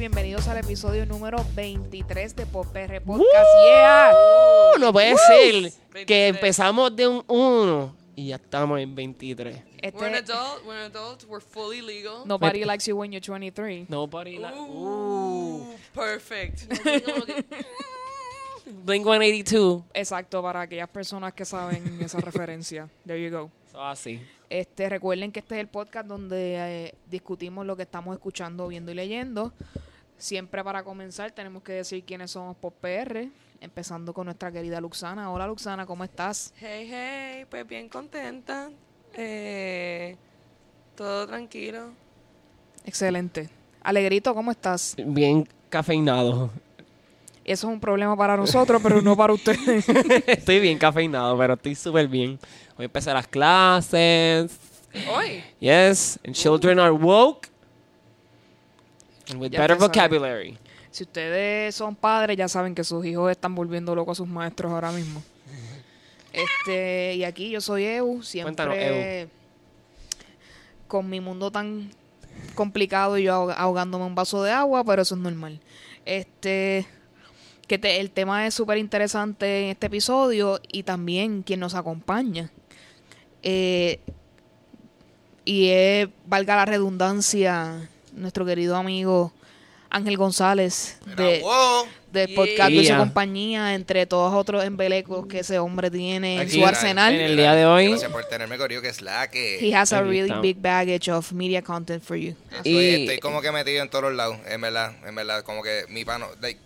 bienvenidos al episodio número 23 de PopR Podcast. Yeah. Uh, no puede ser que 23. empezamos de un 1 y ya estamos en 23. Este, We're an adult. We're an adult. We're fully legal. nobody likes you when you're 23. Nobody la- Ooh, perfect. Blink 182. Exacto, para aquellas personas que saben esa referencia. There you go. So, así. Este, recuerden que este es el podcast donde eh, discutimos lo que estamos escuchando, viendo y leyendo. Siempre para comenzar tenemos que decir quiénes somos por PR, empezando con nuestra querida Luxana. Hola Luxana, ¿cómo estás? Hey, hey. Pues bien contenta. Eh, todo tranquilo. Excelente. Alegrito, ¿cómo estás? Bien cafeinado. Eso es un problema para nosotros, pero no para ustedes. estoy bien cafeinado, pero estoy súper bien. Hoy empecé las clases. Hoy. Yes, and children are woke. And with Ya better. Si ustedes son padres, ya saben que sus hijos están volviendo locos a sus maestros ahora mismo. Este, y aquí yo soy Eu, siempre Cuéntanos, con mi mundo tan complicado y yo ahog- ahogándome un vaso de agua, pero eso es normal. Este, que te- el tema es súper interesante en este episodio y también quien nos acompaña. Eh, y es, valga la redundancia, nuestro querido amigo Ángel González de, wow. del Yeah. podcast de su compañía, entre todos otros embelecos que ese hombre tiene en Aquí, su arsenal. en el día de hoy- Gracias por tenerme, Corio, que es la que. He has a really big baggage of media content for you. Estoy, Y- estoy como que metido en todos los lados, en verdad, en verdad, como que mi pano, like,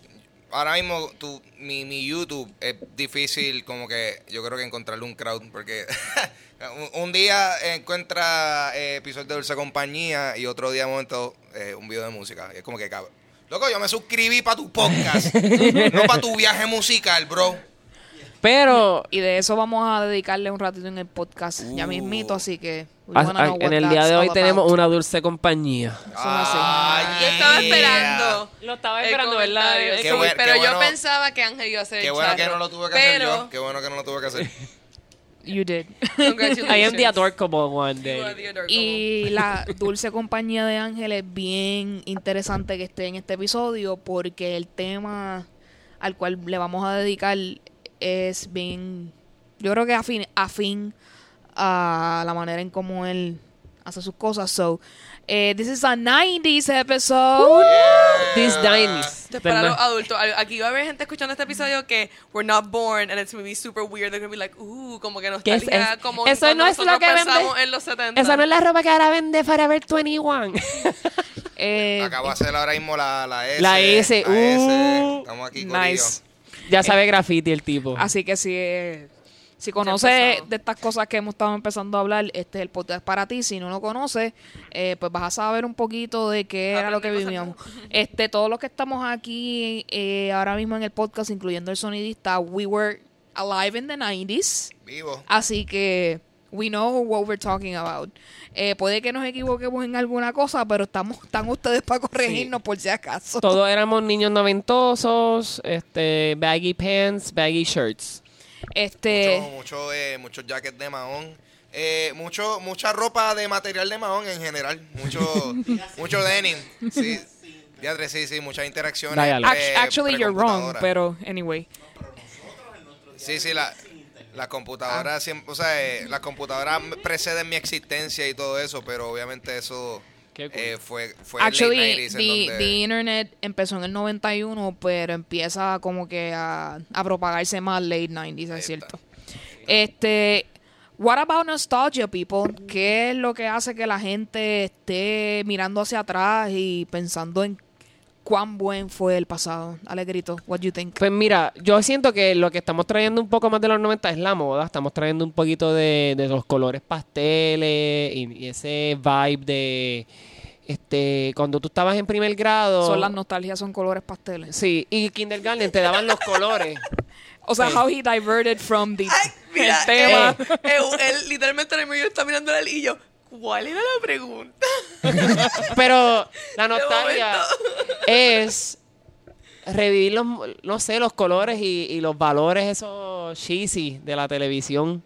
ahora mismo tu, mi, mi YouTube es difícil como que yo creo que encontrarle un crowd, porque un, día encuentra eh, episodios de Dulce Compañía y otro día momento eh, un video de música, y es como que cabrón. Loco, yo me suscribí para tu podcast, no para tu viaje musical, bro. Pero Y de eso vamos a dedicarle un ratito en el podcast ya Uh. mismito, así que we a- a- en el día de hoy tenemos una dulce compañía. Ah, Yo estaba yeah. esperando. Lo estaba esperando, ¿verdad? Qué pero qué yo pensaba que Ángel iba a hacer Qué el bueno que no lo tuve que hacer yo, qué bueno que no lo tuve que hacer. You did. I am the adorable one You are day. the adorable. Y la dulce compañía de Ángel es bien interesante que esté en este episodio porque el tema al cual le vamos a dedicar es bien, yo creo que afín, afín a la manera en cómo él hace sus cosas. So, eh, this is a 90s episode. Esto es para los adultos. Aquí va a haber gente escuchando este episodio que we're not born and it's gonna be super weird. They're gonna be like, uh, como que ¿Qué es nostalgia, eso? como Eso no es lo que vende- pensamos en los 70. Esa no es la ropa que ahora vende Forever 21. Eh, Acabo de hacer ahora mismo la, la S. La S, la S. uh, Estamos aquí, nice. Ya sabe graffiti el tipo. Así que si, eh, si conoces de estas cosas que hemos estado empezando a hablar, este es el podcast para ti. Si no lo conoces, eh, pues vas a saber un poquito de qué era lo que vivíamos. Este, todos los que estamos aquí eh, ahora mismo en el podcast, incluyendo el sonidista, we were alive in the 90s. Vivo. Así que we know what we're talking about. Eh, puede que nos equivoquemos en alguna cosa, pero estamos, están ustedes para corregirnos por si acaso. Todos éramos niños noventosos, este, baggy pants, baggy shirts. Este, Mucho, mucho, eh, muchos jackets de mahón. Eh, mucho, mucha ropa de material de mahón en general. Mucho, mucho denim. Sí. Diadre, sí, sí, muchas interacciones. Pre- actually, you're wrong, pero anyway. Sí, sí, la, la computadora siempre, o sea, eh, las computadoras preceden mi existencia y todo eso, pero obviamente eso cool. eh, fue, fue el Actually, late 90s en the, donde- the internet empezó en el 91, pero empieza como que a, a propagarse más late 90s, Ahí es cierto. Este, what about nostalgia, people? ¿Qué es lo que hace que la gente esté mirando hacia atrás y pensando en cuán buen fue el pasado? Alegrito, what do you think? Pues mira, yo siento que lo que estamos trayendo un poco más de los 90 es la moda. Estamos trayendo un poquito de, de los colores pasteles y, y ese vibe de este cuando tú estabas en primer grado. Son las nostalgias, son colores pasteles. Sí, y kindergarten te daban los colores. O sea, Sí. how he diverted from the Ay, mira, el tema. eh, eh, él literalmente ahora mismo yo estaba mirando al y yo, ¿cuál era la pregunta? Pero la nostalgia es revivir los, no sé, los colores y, y los valores esos cheesy de la televisión.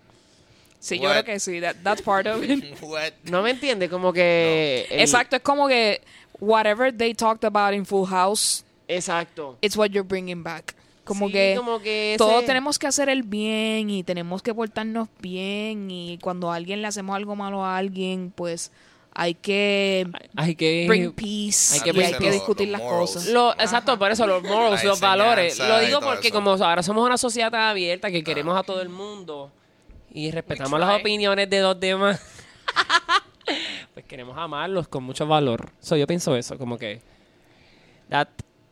Sí, yo What? creo que sí. that- that's part of it. What? No me entiende, como que... el- Exacto, es como que whatever they talked about in Full House, Exacto. it's what you're bringing back. Como Sí, que como que ese- todos tenemos que hacer el bien y tenemos que portarnos bien y cuando a alguien le hacemos algo malo a alguien, pues hay que Hay que... bring peace hay que y hay que discutir Los las morals. cosas. Lo, exacto, por eso los morals, los valores. Lo digo porque eso. como ahora somos una sociedad tan abierta que queremos a todo el mundo y respetamos las opiniones de los demás, pues queremos amarlos con mucho valor. So, yo pienso eso, como que that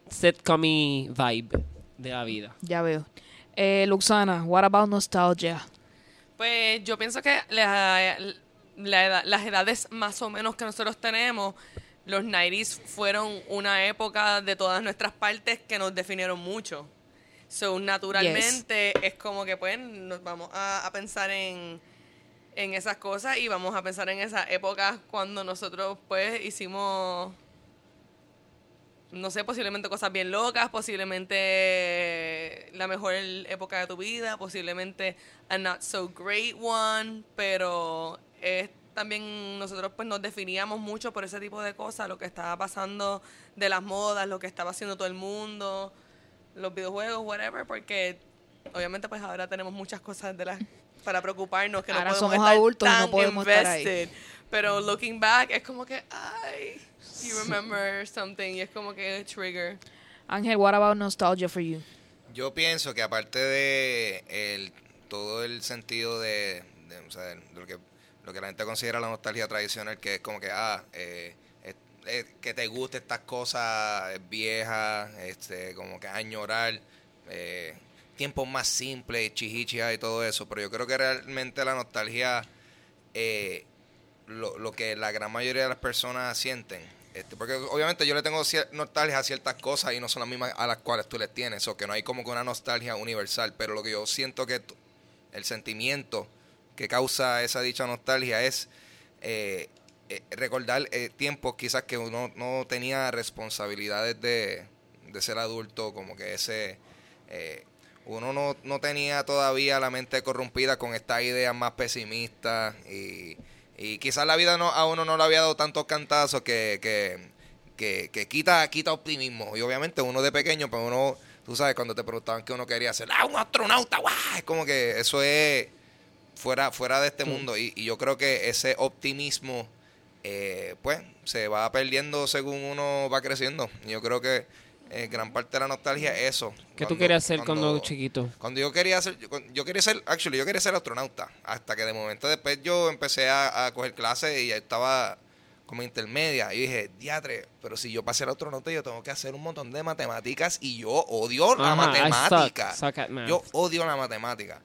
sitcom vibe de la vida. Ya veo. Eh, Luxana, what about nostalgia? Pues yo pienso que la- la edad- las edades más o menos que nosotros tenemos, los 90s fueron una época de todas nuestras partes que nos definieron mucho. So, naturalmente es como que pues nos vamos a, a pensar en, en esas cosas y vamos a pensar en esas épocas cuando nosotros pues hicimos no sé, posiblemente cosas bien locas, posiblemente la mejor época de tu vida, posiblemente a not so great one, pero es también nosotros pues nos definíamos mucho por ese tipo de cosas, lo que estaba pasando de las modas, lo que estaba haciendo todo el mundo, los videojuegos, whatever, porque obviamente pues ahora tenemos muchas cosas de las para preocuparnos que Ahora no podemos somos estar adultos y no tan podemos estar ahí. invested. Pero looking back es como que ay, you remember something y es como que trigger. Ángel, what about nostalgia for you? Yo pienso que aparte de el, todo el sentido de, de, o sea, de lo que lo que la gente considera la nostalgia tradicional, que es como que, ah, eh, es- es que te guste estas cosas viejas, este, como que añorar eh, tiempos más simples, chichichas y todo eso, pero yo creo que realmente la nostalgia, eh, lo, lo que la gran mayoría de las personas sienten, este, porque obviamente yo le tengo nostalgia a ciertas cosas y no son las mismas a las cuales tú les tienes, o que no hay como que una nostalgia universal, pero lo que yo siento que el sentimiento que causa esa dicha nostalgia es eh, eh, recordar eh, tiempos quizás que uno no tenía responsabilidades de, de ser adulto, como que ese... eh, uno no, no tenía todavía la mente corrompida con estas ideas más pesimistas y, y quizás la vida no, a uno no le había dado tantos cantazos que, que, que, que quita, quita optimismo. Y obviamente uno de pequeño, pues uno, tú sabes, cuando te preguntaban que uno quería ser, ah, un astronauta, guau, es como que eso es fuera, fuera de este mundo. Y, y yo creo que ese optimismo, eh, pues, se va perdiendo según uno va creciendo. Y yo creo que eh, gran parte de la nostalgia es eso. ¿Qué tú Cuando- querías hacer cuando, chiquito? cuando yo quería ser, yo, yo quería ser, actually, yo quería ser astronauta. Hasta que de momento después yo empecé a, a coger clases y ya estaba como intermedia. Y dije, diatre, pero si yo para ser astronauta yo tengo que hacer un montón de matemáticas y yo odio la Ajá, I matemática. suck- suck at math. Yo odio la matemática.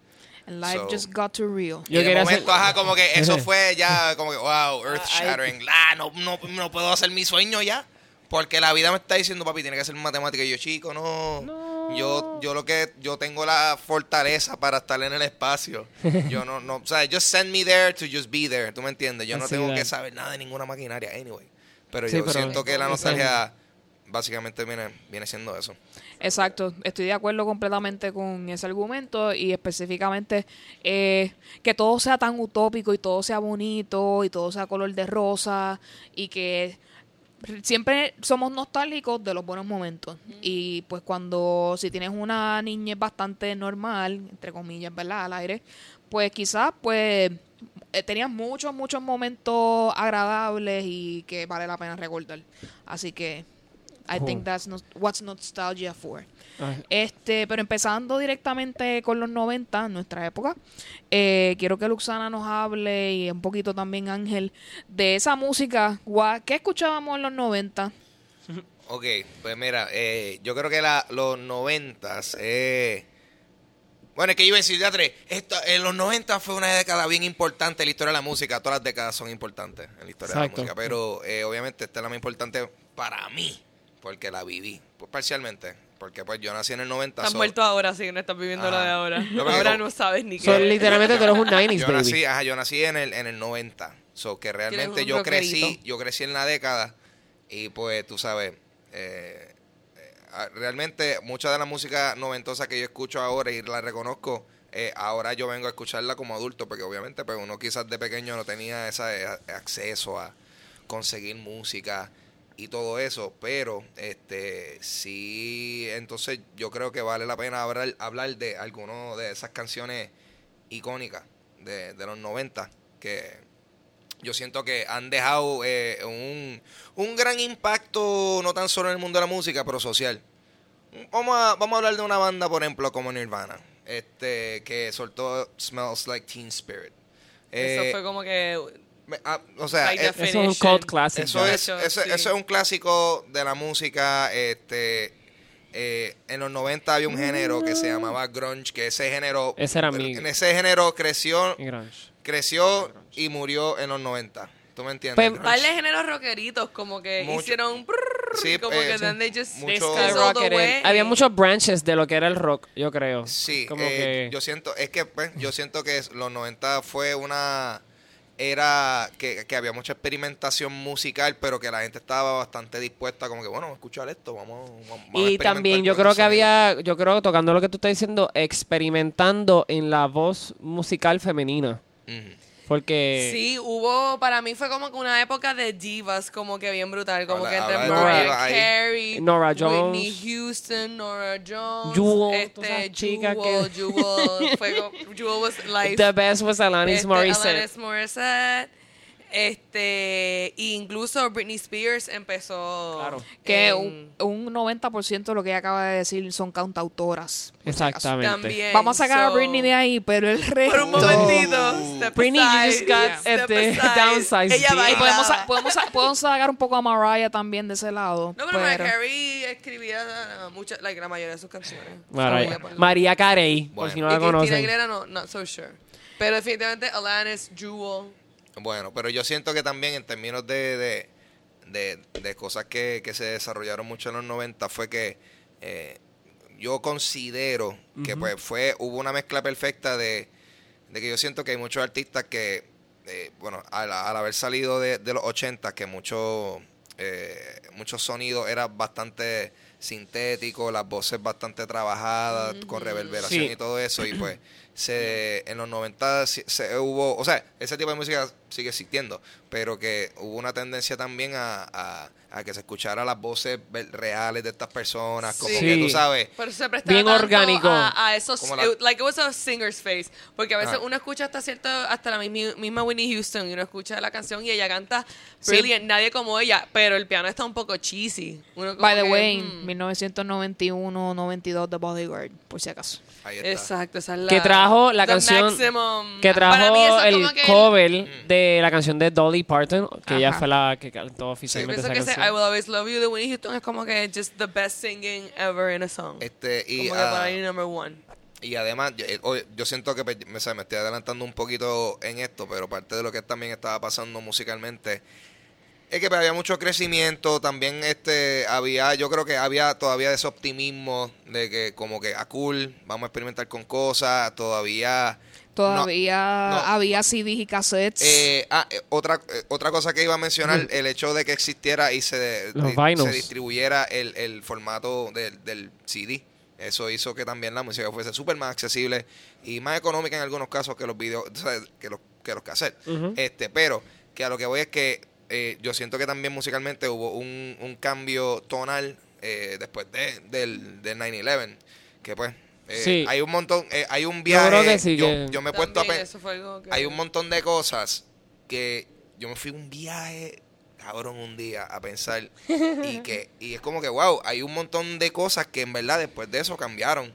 And life So- just got too real. Y Yo de quería momento, hacer- ajá, como que eso fue ya, como que, wow, earth shattering. Ah, no, no, no puedo hacer mi sueño ya. Porque la vida me está diciendo, papi, tiene que ser matemática. Y yo, chico, no. Yo, yo lo que, yo tengo la fortaleza para estar en el espacio. Yo no, no, o sea, just send me there to just be there. ¿Tú me entiendes? Yo no Así tengo que saber nada de ninguna maquinaria, anyway. Pero Sí, yo pero- siento que la nostalgia básicamente viene, viene siendo eso. Exacto, estoy de acuerdo completamente con ese argumento y específicamente eh, que todo sea tan utópico y todo sea bonito y todo sea color de rosa y que siempre somos nostálgicos de los buenos momentos y pues cuando si tienes una niñez bastante normal, entre comillas, ¿verdad? Al aire, pues quizás pues eh, tenías muchos, muchos momentos agradables y que vale la pena recordar. Así que I think that's what's nostalgia for. Este, pero empezando directamente con los 90, nuestra época, eh, quiero que Luxana nos hable y un poquito también Ángel de esa música. ¿Qué escuchábamos en los 90? Ok, pues mira, eh, yo creo que la, los noventas, eh, bueno, es que yo iba a decir, ya tres, esto, en los 90 fue una década bien importante en la historia de la música, todas las décadas son importantes en la historia Exacto. de la música, pero eh, obviamente esta es la más importante para mí, porque la viví, pues parcialmente, porque pues yo nací en el 90. Estás so- muerto ahora, sí, no estás viviendo lo Ajá. de ahora. No, ahora no sabes ni so, qué. literalmente tú eres un 90s, yo baby. nací, ajá, yo nací en el, en el 90. So que realmente yo crecí, yo crecí en la década y pues tú sabes, eh, eh, realmente mucha de la música noventosa que yo escucho ahora y la reconozco, eh, ahora yo vengo a escucharla como adulto porque obviamente pues uno quizás de pequeño no tenía ese acceso a conseguir música y todo eso, pero este sí, entonces yo creo que vale la pena hablar, hablar de algunas de esas canciones icónicas de, de los 90 que yo siento que han dejado eh, un, un gran impacto no tan solo en el mundo de la música, pero social. Vamos a, vamos a hablar de una banda, por ejemplo, como Nirvana, este que soltó Smells Like Teen Spirit. Eso Eh, fue como que. Me- ah, o sea, eh, Eso es un cult classic. eso es, Hecho, eso, sí. eso es un clásico de la música. Este, eh, en los 90 había un género que se llamaba grunge, que ese género, Ese era mi- en ese género creció, creció y murió en los 90. ¿Tú me entiendes? Pues, de géneros rockeritos, como que Mucho- hicieron. prrrr, Sí, como eh, que sí. they just Mucho-. Había muchos branches de lo que era el rock, yo creo. Sí, Como eh, que... yo siento, es que pues, yo siento que es- los 90 fue una era que, que había mucha experimentación musical, pero que la gente estaba bastante dispuesta, como que bueno, a escuchar esto, vamos, vamos- a Y experimentar también yo creo que había, yo creo, tocando lo que tú estás diciendo, experimentando en la voz musical femenina. Ujú. Porque Sí, hubo, para mí fue como que una época de divas, como que bien brutal, como Habla- que entre Mariah. Carey, Nora Whitney Jones. Houston, Nora Jones, Jewel, este, Jewel, que- Jewel, fue como- Jewel was life. the best was Alanis Este, Morissette. Alanis Morissette, este, incluso Britney Spears empezó Claro. Que en- un, un 90% de lo que ella acaba de decir son cantautoras. por. Exactamente. también. Vamos a sacar a so- Britney de ahí, pero el resto... Por un momentito, step Britney, you aside, just got, step este, downsized Ella. Y podemos, podemos, podemos sacar un poco a Mariah también de ese lado. No, pero Mariah Carey escribía uh, mucha, like, la mayoría de sus canciones. Por- María Carey, por Bueno. si no y la conocen. Aguilera no, not so sure. Pero definitivamente Alanis, Jewel. Bueno, pero yo siento que también en términos de, de, de- de cosas que, que se desarrollaron mucho en los 90 fue que eh, yo considero que pues fue hubo una mezcla perfecta de, de que yo siento que hay muchos artistas que, eh, bueno, al, al haber salido de, de los 80, que mucho, eh, muchos sonidos eran bastante sintéticos, las voces bastante trabajadas, con reverberación Sí. y todo eso, y pues se, en los 90 se, se hubo, o sea, ese tipo de música sigue existiendo, pero que hubo una tendencia también a, a- a que se escuchara las voces reales de estas personas, como Sí. que tú sabes, Pero se prestaba Bien orgánico. A, a esos, Como la- it- like it was a singer's face. Porque a veces Ajá. uno escucha hasta cierto, hasta la misma, misma Whitney Houston y uno escucha la canción y ella canta Sí. brilliant, nadie como ella, pero el piano está un poco cheesy. Uno By the que, way, hmm, 1991-92 de Bodyguard, por si acaso. Ahí está. Exacto, esa es la que trajo la the canción maximum. que Para mí trajo eso es el como que cover de la canción de Dolly Parton que ella Ajá. fue la que cantó Yo oficialmente pienso esa que ese I Will Always Love You de Whitney Houston es como que just the best singing ever in a song. Este, y, como que ah, para mí number one. Y además, yo, eh, oye, yo siento que pues, me, me estoy adelantando un poquito en esto, pero parte de lo que también estaba pasando musicalmente es que había mucho crecimiento, también este había, yo creo que había todavía ese optimismo de que como que a cool, vamos a experimentar con cosas, todavía Todavía no. había CDs y cassettes. eh, ah, eh, otra eh, otra cosa que iba a mencionar, el hecho de que existiera y se, di- se distribuyera el, el formato del, del CD. Eso hizo que también la música fuese súper más accesible y más económica en algunos casos que los videos, o sea, que los, que los cassettes. Este, pero que a lo que voy es que eh, yo siento que también musicalmente hubo un, un cambio tonal eh, después de, del, del 9-11. Que pues, eh, Sí. hay un montón, eh, hay un Yo viaje. creo que sí, yo, que- yo me he puesto a También pe- eso fue algo que- hay un montón de cosas que yo me fui un viaje cabrón un día a pensar y que y es como que wow hay un montón de cosas que en verdad después de eso cambiaron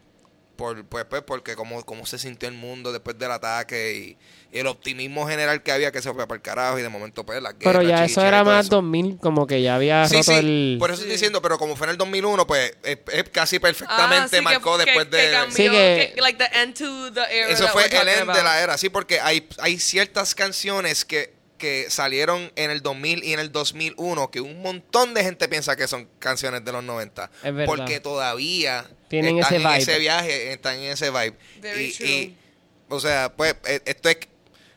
por pues, pues porque como cómo se sintió el mundo después del ataque y, y el optimismo general que había que se fue para el carajo y de momento pues la pero guerra, ya eso era más eso. 2000 como que ya había Sí, roto sí, el por eso estoy diciendo, pero como fue en el 2001, pues es, es casi Ah, perfectamente sí, marcó que- después que de... cambió, Sí, que- like the end to the era Eso fue we're el end de la era, sí, porque hay, hay ciertas canciones que, que salieron en el 2000 y en el 2001 que un montón de gente piensa que son canciones de los 90. Es verdad. Porque todavía Tienen están ese en vibe. ese viaje, están en ese vibe. Very y, true. y, o sea, pues eh, esto es...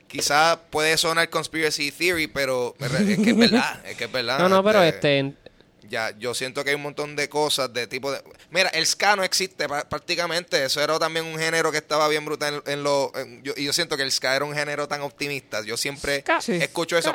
Quizás puede sonar conspiracy theory, pero es que es verdad, es que es verdad. no no pero este Ya, yo siento que hay un montón de cosas de tipo de... Mira, el ska no existe prácticamente. Eso era también un género que estaba bien brutal en, lo... en- yo, y yo siento que el ska era un género tan optimista. Yo siempre Ska. Sí. escucho eso.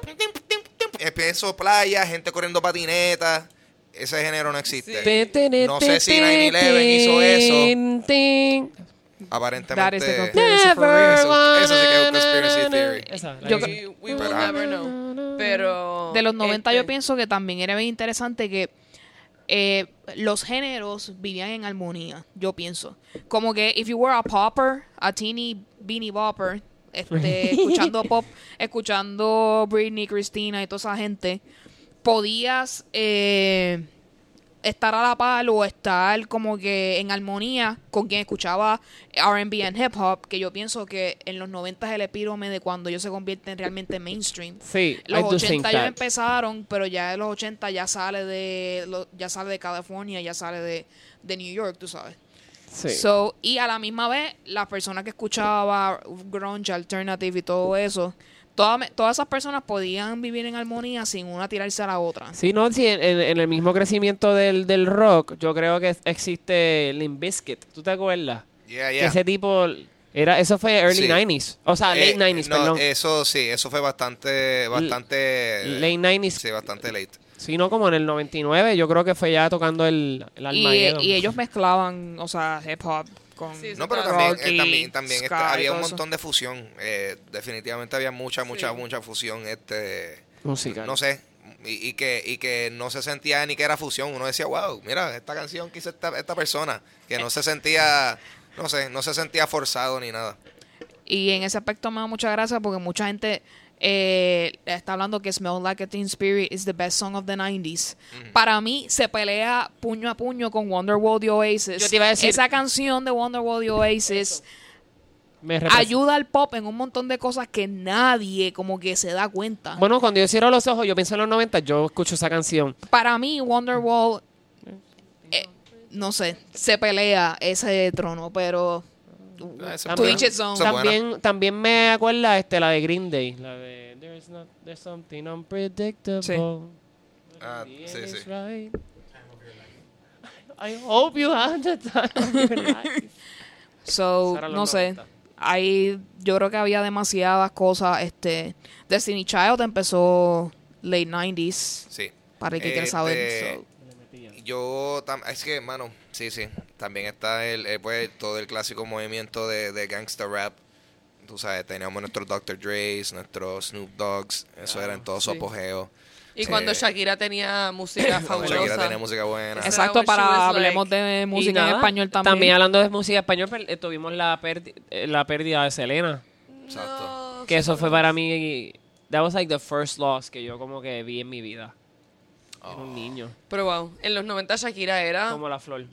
pienso playa, gente corriendo patinetas. Ese género no existe. Te, te, te, No sé si te, 9/11 hizo eso. That Aparentemente. Eso- eso sí que es un conspiracy theory. Esa, la Yo que- We, we will Pero- never know. Pero. De los 90 este, yo pienso que también era bien interesante que eh, los géneros vivían en armonía, yo pienso. Como que if you were a popper, a teeny beanie bopper, este, escuchando pop, escuchando Britney, Christina y toda esa gente, podías eh, estar a la par o estar como que en armonía con quien escuchaba R&B and hip hop, que yo pienso que en los 90 es el epírome de cuando ellos se convierten realmente mainstream. Sí, I Los do 80 think ellos empezaron, pero ya en los 80 ya sale de ya sale de California, ya sale de, de New York, tú sabes. Sí. So, y a la misma vez, las personas que escuchaba grunge, alternative y todo eso, toda- todas esas personas podían vivir en armonía sin una tirarse a la otra. Sí, no, sí, en, en- en el mismo crecimiento del, del rock, yo creo que existe Limp Bizkit. ¿Tú te acuerdas? Yeah, Que ese tipo era eso fue early Sí. 90s, o sea, Eh, late 90s, no, perdón. Eso sí, eso fue bastante, bastante. late 90s. Sí, bastante late. Sí, no, como en el 99, yo creo que fue ya tocando el, el Y, Armageddon. y ellos mezclaban, o sea, hip hop con Sí, No, pero Rock también, eh, también, este, había un eso. montón de fusión. Eh, definitivamente había mucha, mucha, mucha fusión. Este, Musical. no sé. Y, y que, y que no se sentía ni que era fusión. Uno decía, wow, mira, esta canción que hizo esta, esta persona. Que no se sentía, no sé, no se sentía forzado ni nada. Y en ese aspecto me da mucha gracia porque mucha gente eh, está hablando que Smell Like a Teen Spirit is the best song of the 90s. Para mí se pelea puño a puño con Wonderwall de Oasis. Yo te iba a decir- Esa canción de Wonderwall de Oasis Me ayuda al pop en un montón de cosas que nadie como que se da cuenta. Bueno, cuando yo cierro los ojos, yo pienso en los 90, yo escucho esa canción. Para mí Wonderwall, eh, no sé, se pelea ese trono, pero... Es buena. También, también me acuerda este, la de Green Day, la de There's, not, there's something unpredictable. Sí. Ah, The sí, sí. right. I hope you had the time of your life. So, no sé. 90. Ahí yo creo que había demasiadas cosas. Este, Destiny Child empezó late 90s. Sí. Para el que quiera Este, saber. so. Yo, es que, mano, sí, sí. También está el, eh, pues, todo el clásico movimiento de, de gangsta rap. Tú sabes, teníamos nuestros Dr. Dre's, nuestros Snoop Dogs. Eso era en todo su sí. apogeo. Y Sí. cuando Shakira tenía música fabulosa. Shakira tenía música buena. Exacto, para hablemos like. de música en español también. hablando de música en español, per- eh, tuvimos la, eh, la pérdida de Selena. Exacto. No, Que eso fue para mí. That was like the first loss que yo como que vi en mi vida. Era un niño. Pero wow, en los 90 Shakira era Como la flor.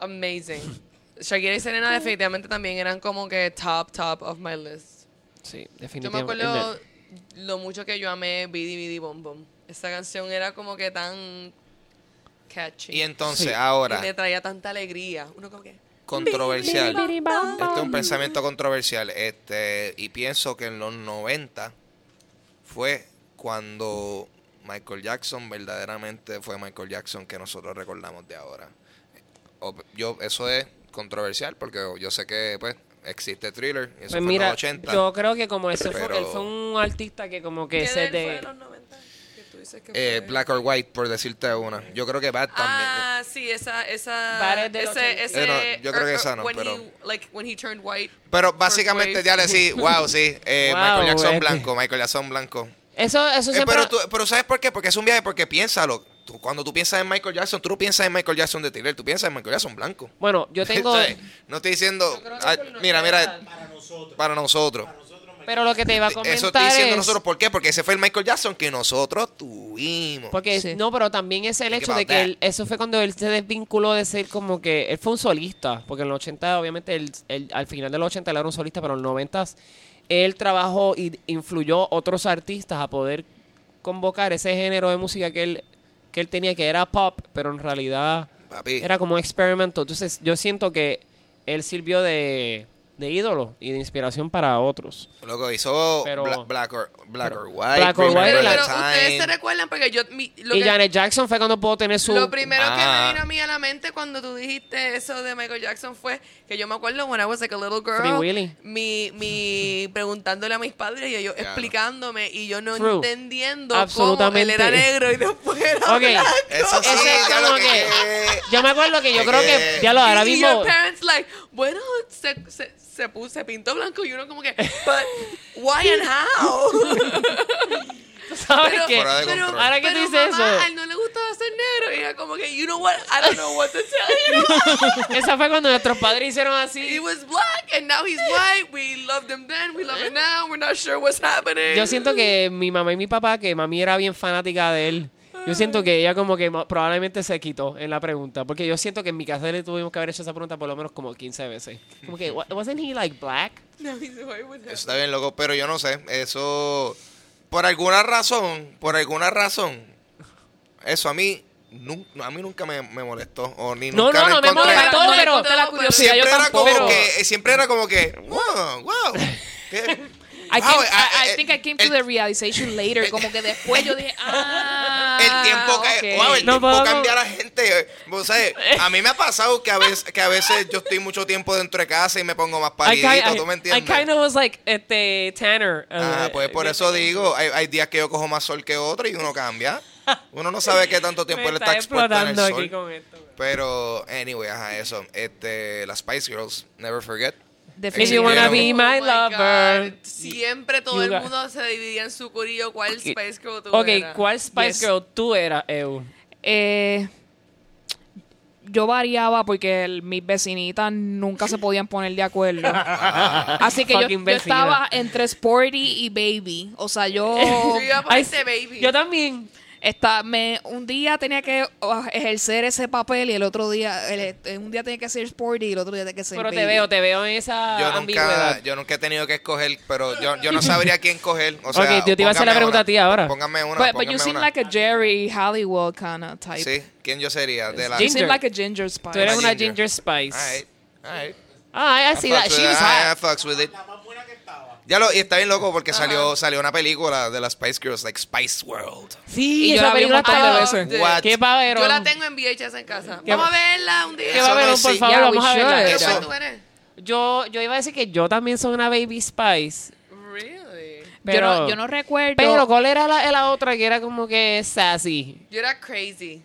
amazing. Shakira y Selena definitivamente también eran como que top, top of my list. Sí, Yo me definitivamente. acuerdo lo mucho que yo amé Bidi Bidi Bom Bom. Esa canción era como que tan catchy. Y entonces, Sí. ahora, Y me traía tanta alegría. Uno como que... controversial. Este es un pensamiento controversial. Este, y pienso que en los 90 fue cuando Michael Jackson verdaderamente fue Michael Jackson que nosotros recordamos de ahora. O- Yo, eso es controversial porque yo sé que pues existe thriller y eso Pues fue en mira, los 80. yo creo que como ese fue, Pero- él fue un artista que como que ¿Qué se de él fue de... de los 90? Que tú dices que Eh, fue? Black or White, por decirte una. Yo creo que Bad también. Ah, sí, esa, esa, Bad es ese, 80. ese, Eh, no, yo creo que esa no, pero- he, like, when he turned white. Pero básicamente ya le decís, wow, sí, eh, Wow, Michael Jackson blanco, Michael Jackson blanco. Eso, eso Eh, siempre... pero, tú- pero ¿sabes por qué? Porque es un viaje, porque piénsalo. Tú, cuando tú piensas en Michael Jackson, tú no piensas en Michael Jackson de thriller, tú piensas en Michael Jackson blanco. Bueno, yo tengo... No estoy diciendo, ah, mira, mira, para nosotros. Pero lo que te iba a Eso comentar estoy diciendo es... nosotros, ¿por qué? Porque ese fue el Michael Jackson que nosotros tuvimos. Porque Sí. no, pero también es el Think hecho de que él- eso fue cuando él se desvinculó de ser como que él fue un solista, porque en los 80 obviamente él, él- al final de los 80 él era un solista, pero en los 90 él trabajó y influyó otros artistas a poder convocar ese género de música que él que él tenía que era pop, pero en realidad Papi, era como experimento. Entonces yo siento que él sirvió de de ídolo y de inspiración para otros. Loco, hizo Pero- Bla- Black, or, Black pero- or White. Black or White Pero, ustedes se recuerdan porque yo mi- lo, y que- Janet Jackson fue cuando pudo tener su... lo primero que Ah. me vino a mí a la mente cuando tú dijiste eso de Michael Jackson fue que yo me acuerdo when I was like a little girl Free Willy. mi, mi preguntándole a mis padres y ellos Claro. explicándome y yo no True. entendiendo Absolutamente. cómo él era negro y después era blanco. Eso sí, Ese es ya como lo que- que... Yo me acuerdo que yo creo que... Ya lo ahora y, y mismo... your parents like, bueno, se, se, se, puso, se pintó blanco y uno como que, but why and how? ¿Sabes Pero, qué? Pero. Ahora que tú pero dices mamá, eso. a él no le gustaba ser negro y era como que, you know what, I don't know what to tell you. Esa fue cuando nuestros padres hicieron He así. was black and now he's white. We loved him then, we love him now. We're not sure what's happening. Yo siento que mi mamá y mi papá, que mami era bien fanática de él, yo siento que ella como que probablemente se quitó en la pregunta, porque yo siento que en mi casa le tuvimos que haber hecho esa pregunta por lo menos como 15 veces. Como que, "Wa- wasn't he like black? No, Eso está bien loco, pero yo no sé, eso... Por alguna razón, por alguna razón, eso a mí, a mí nunca me, me molestó. O ni No, nunca no, no me encontré- molestó, no pero- encontré la curiosidad, Siempre yo era tampoco. como Pero- que, siempre era como que, wow, wow. ¿Qué? I, Wow, came- eh, I, I eh, think I came to el- the realization later. Como que después yo dije, ah. Tiempo, que, ok. wow, el No tiempo puedo- cambia a la gente. O sea, a mí me ha pasado que a veces, que a veces yo estoy mucho tiempo dentro de casa y me pongo más I, palidito, ¿tú me I, I entiendes? kind of was like, este, Tanner. Ah, uh, pues por eso digo, hay, hay días que yo cojo más sol que otro y uno cambia. Uno no sabe qué tanto tiempo él está expuesto en el explotando sol. aquí con esto. Pero, anyway, ajá, eso. Este, las Spice Girls, never forget. If you wanna be Oh my lover. Siempre todo el mundo se dividía en su corillo cuál. Spice Girl tú Ok, eras. ¿cuál Spice Yes. Girl tú eras, Eu? Eh, yo variaba porque el- mis vecinitas nunca se podían poner de acuerdo. Así que yo, Fucking yo vecina. estaba entre Sporty y Baby. O sea, yo Yo iba por Ay, ese baby. Yo también. Esta, me, un día tenía que uh, ejercer ese papel y el otro día, el- eh, un día tenía que ser Sporty y el otro día tenía que ser Pero te Baby. veo, te veo en esa Yo nunca, yo nunca he tenido que escoger, pero yo, yo no sabría quién coger. O sea, Ok, yo te iba a hacer la pregunta una, a ti ahora. Póngame una, But, but you seem una. like a Jerry Hollywood kind of type. Sí, ¿quién yo sería? De la... You Ginger. seem like a Ginger Spice. Tú eres Una ginger. Ginger Spice. Alright, alright. Ah, I I see that. fucks She was it. I- I hot. fucks with it. Ya lo, y está bien loco porque salió, salió una película de las Spice Girls, like Spice World. Sí, Y yo esa la vi un película montón está... de veces. de- What? ¿Qué pavero? Yo la tengo en VHS en casa. ¿Qué Vamos va- a verla un día. ¿Qué Eso pavero? no Por es- favor, Yeah, vamos we a verla. should. ¿Qué Eso- edad tú eres? Yo, yo iba a decir que yo también soy una Baby Spice. Really? Pero, yo, no, yo no recuerdo. Pero, ¿cuál era la, la otra que era como que sassy? Yo era crazy.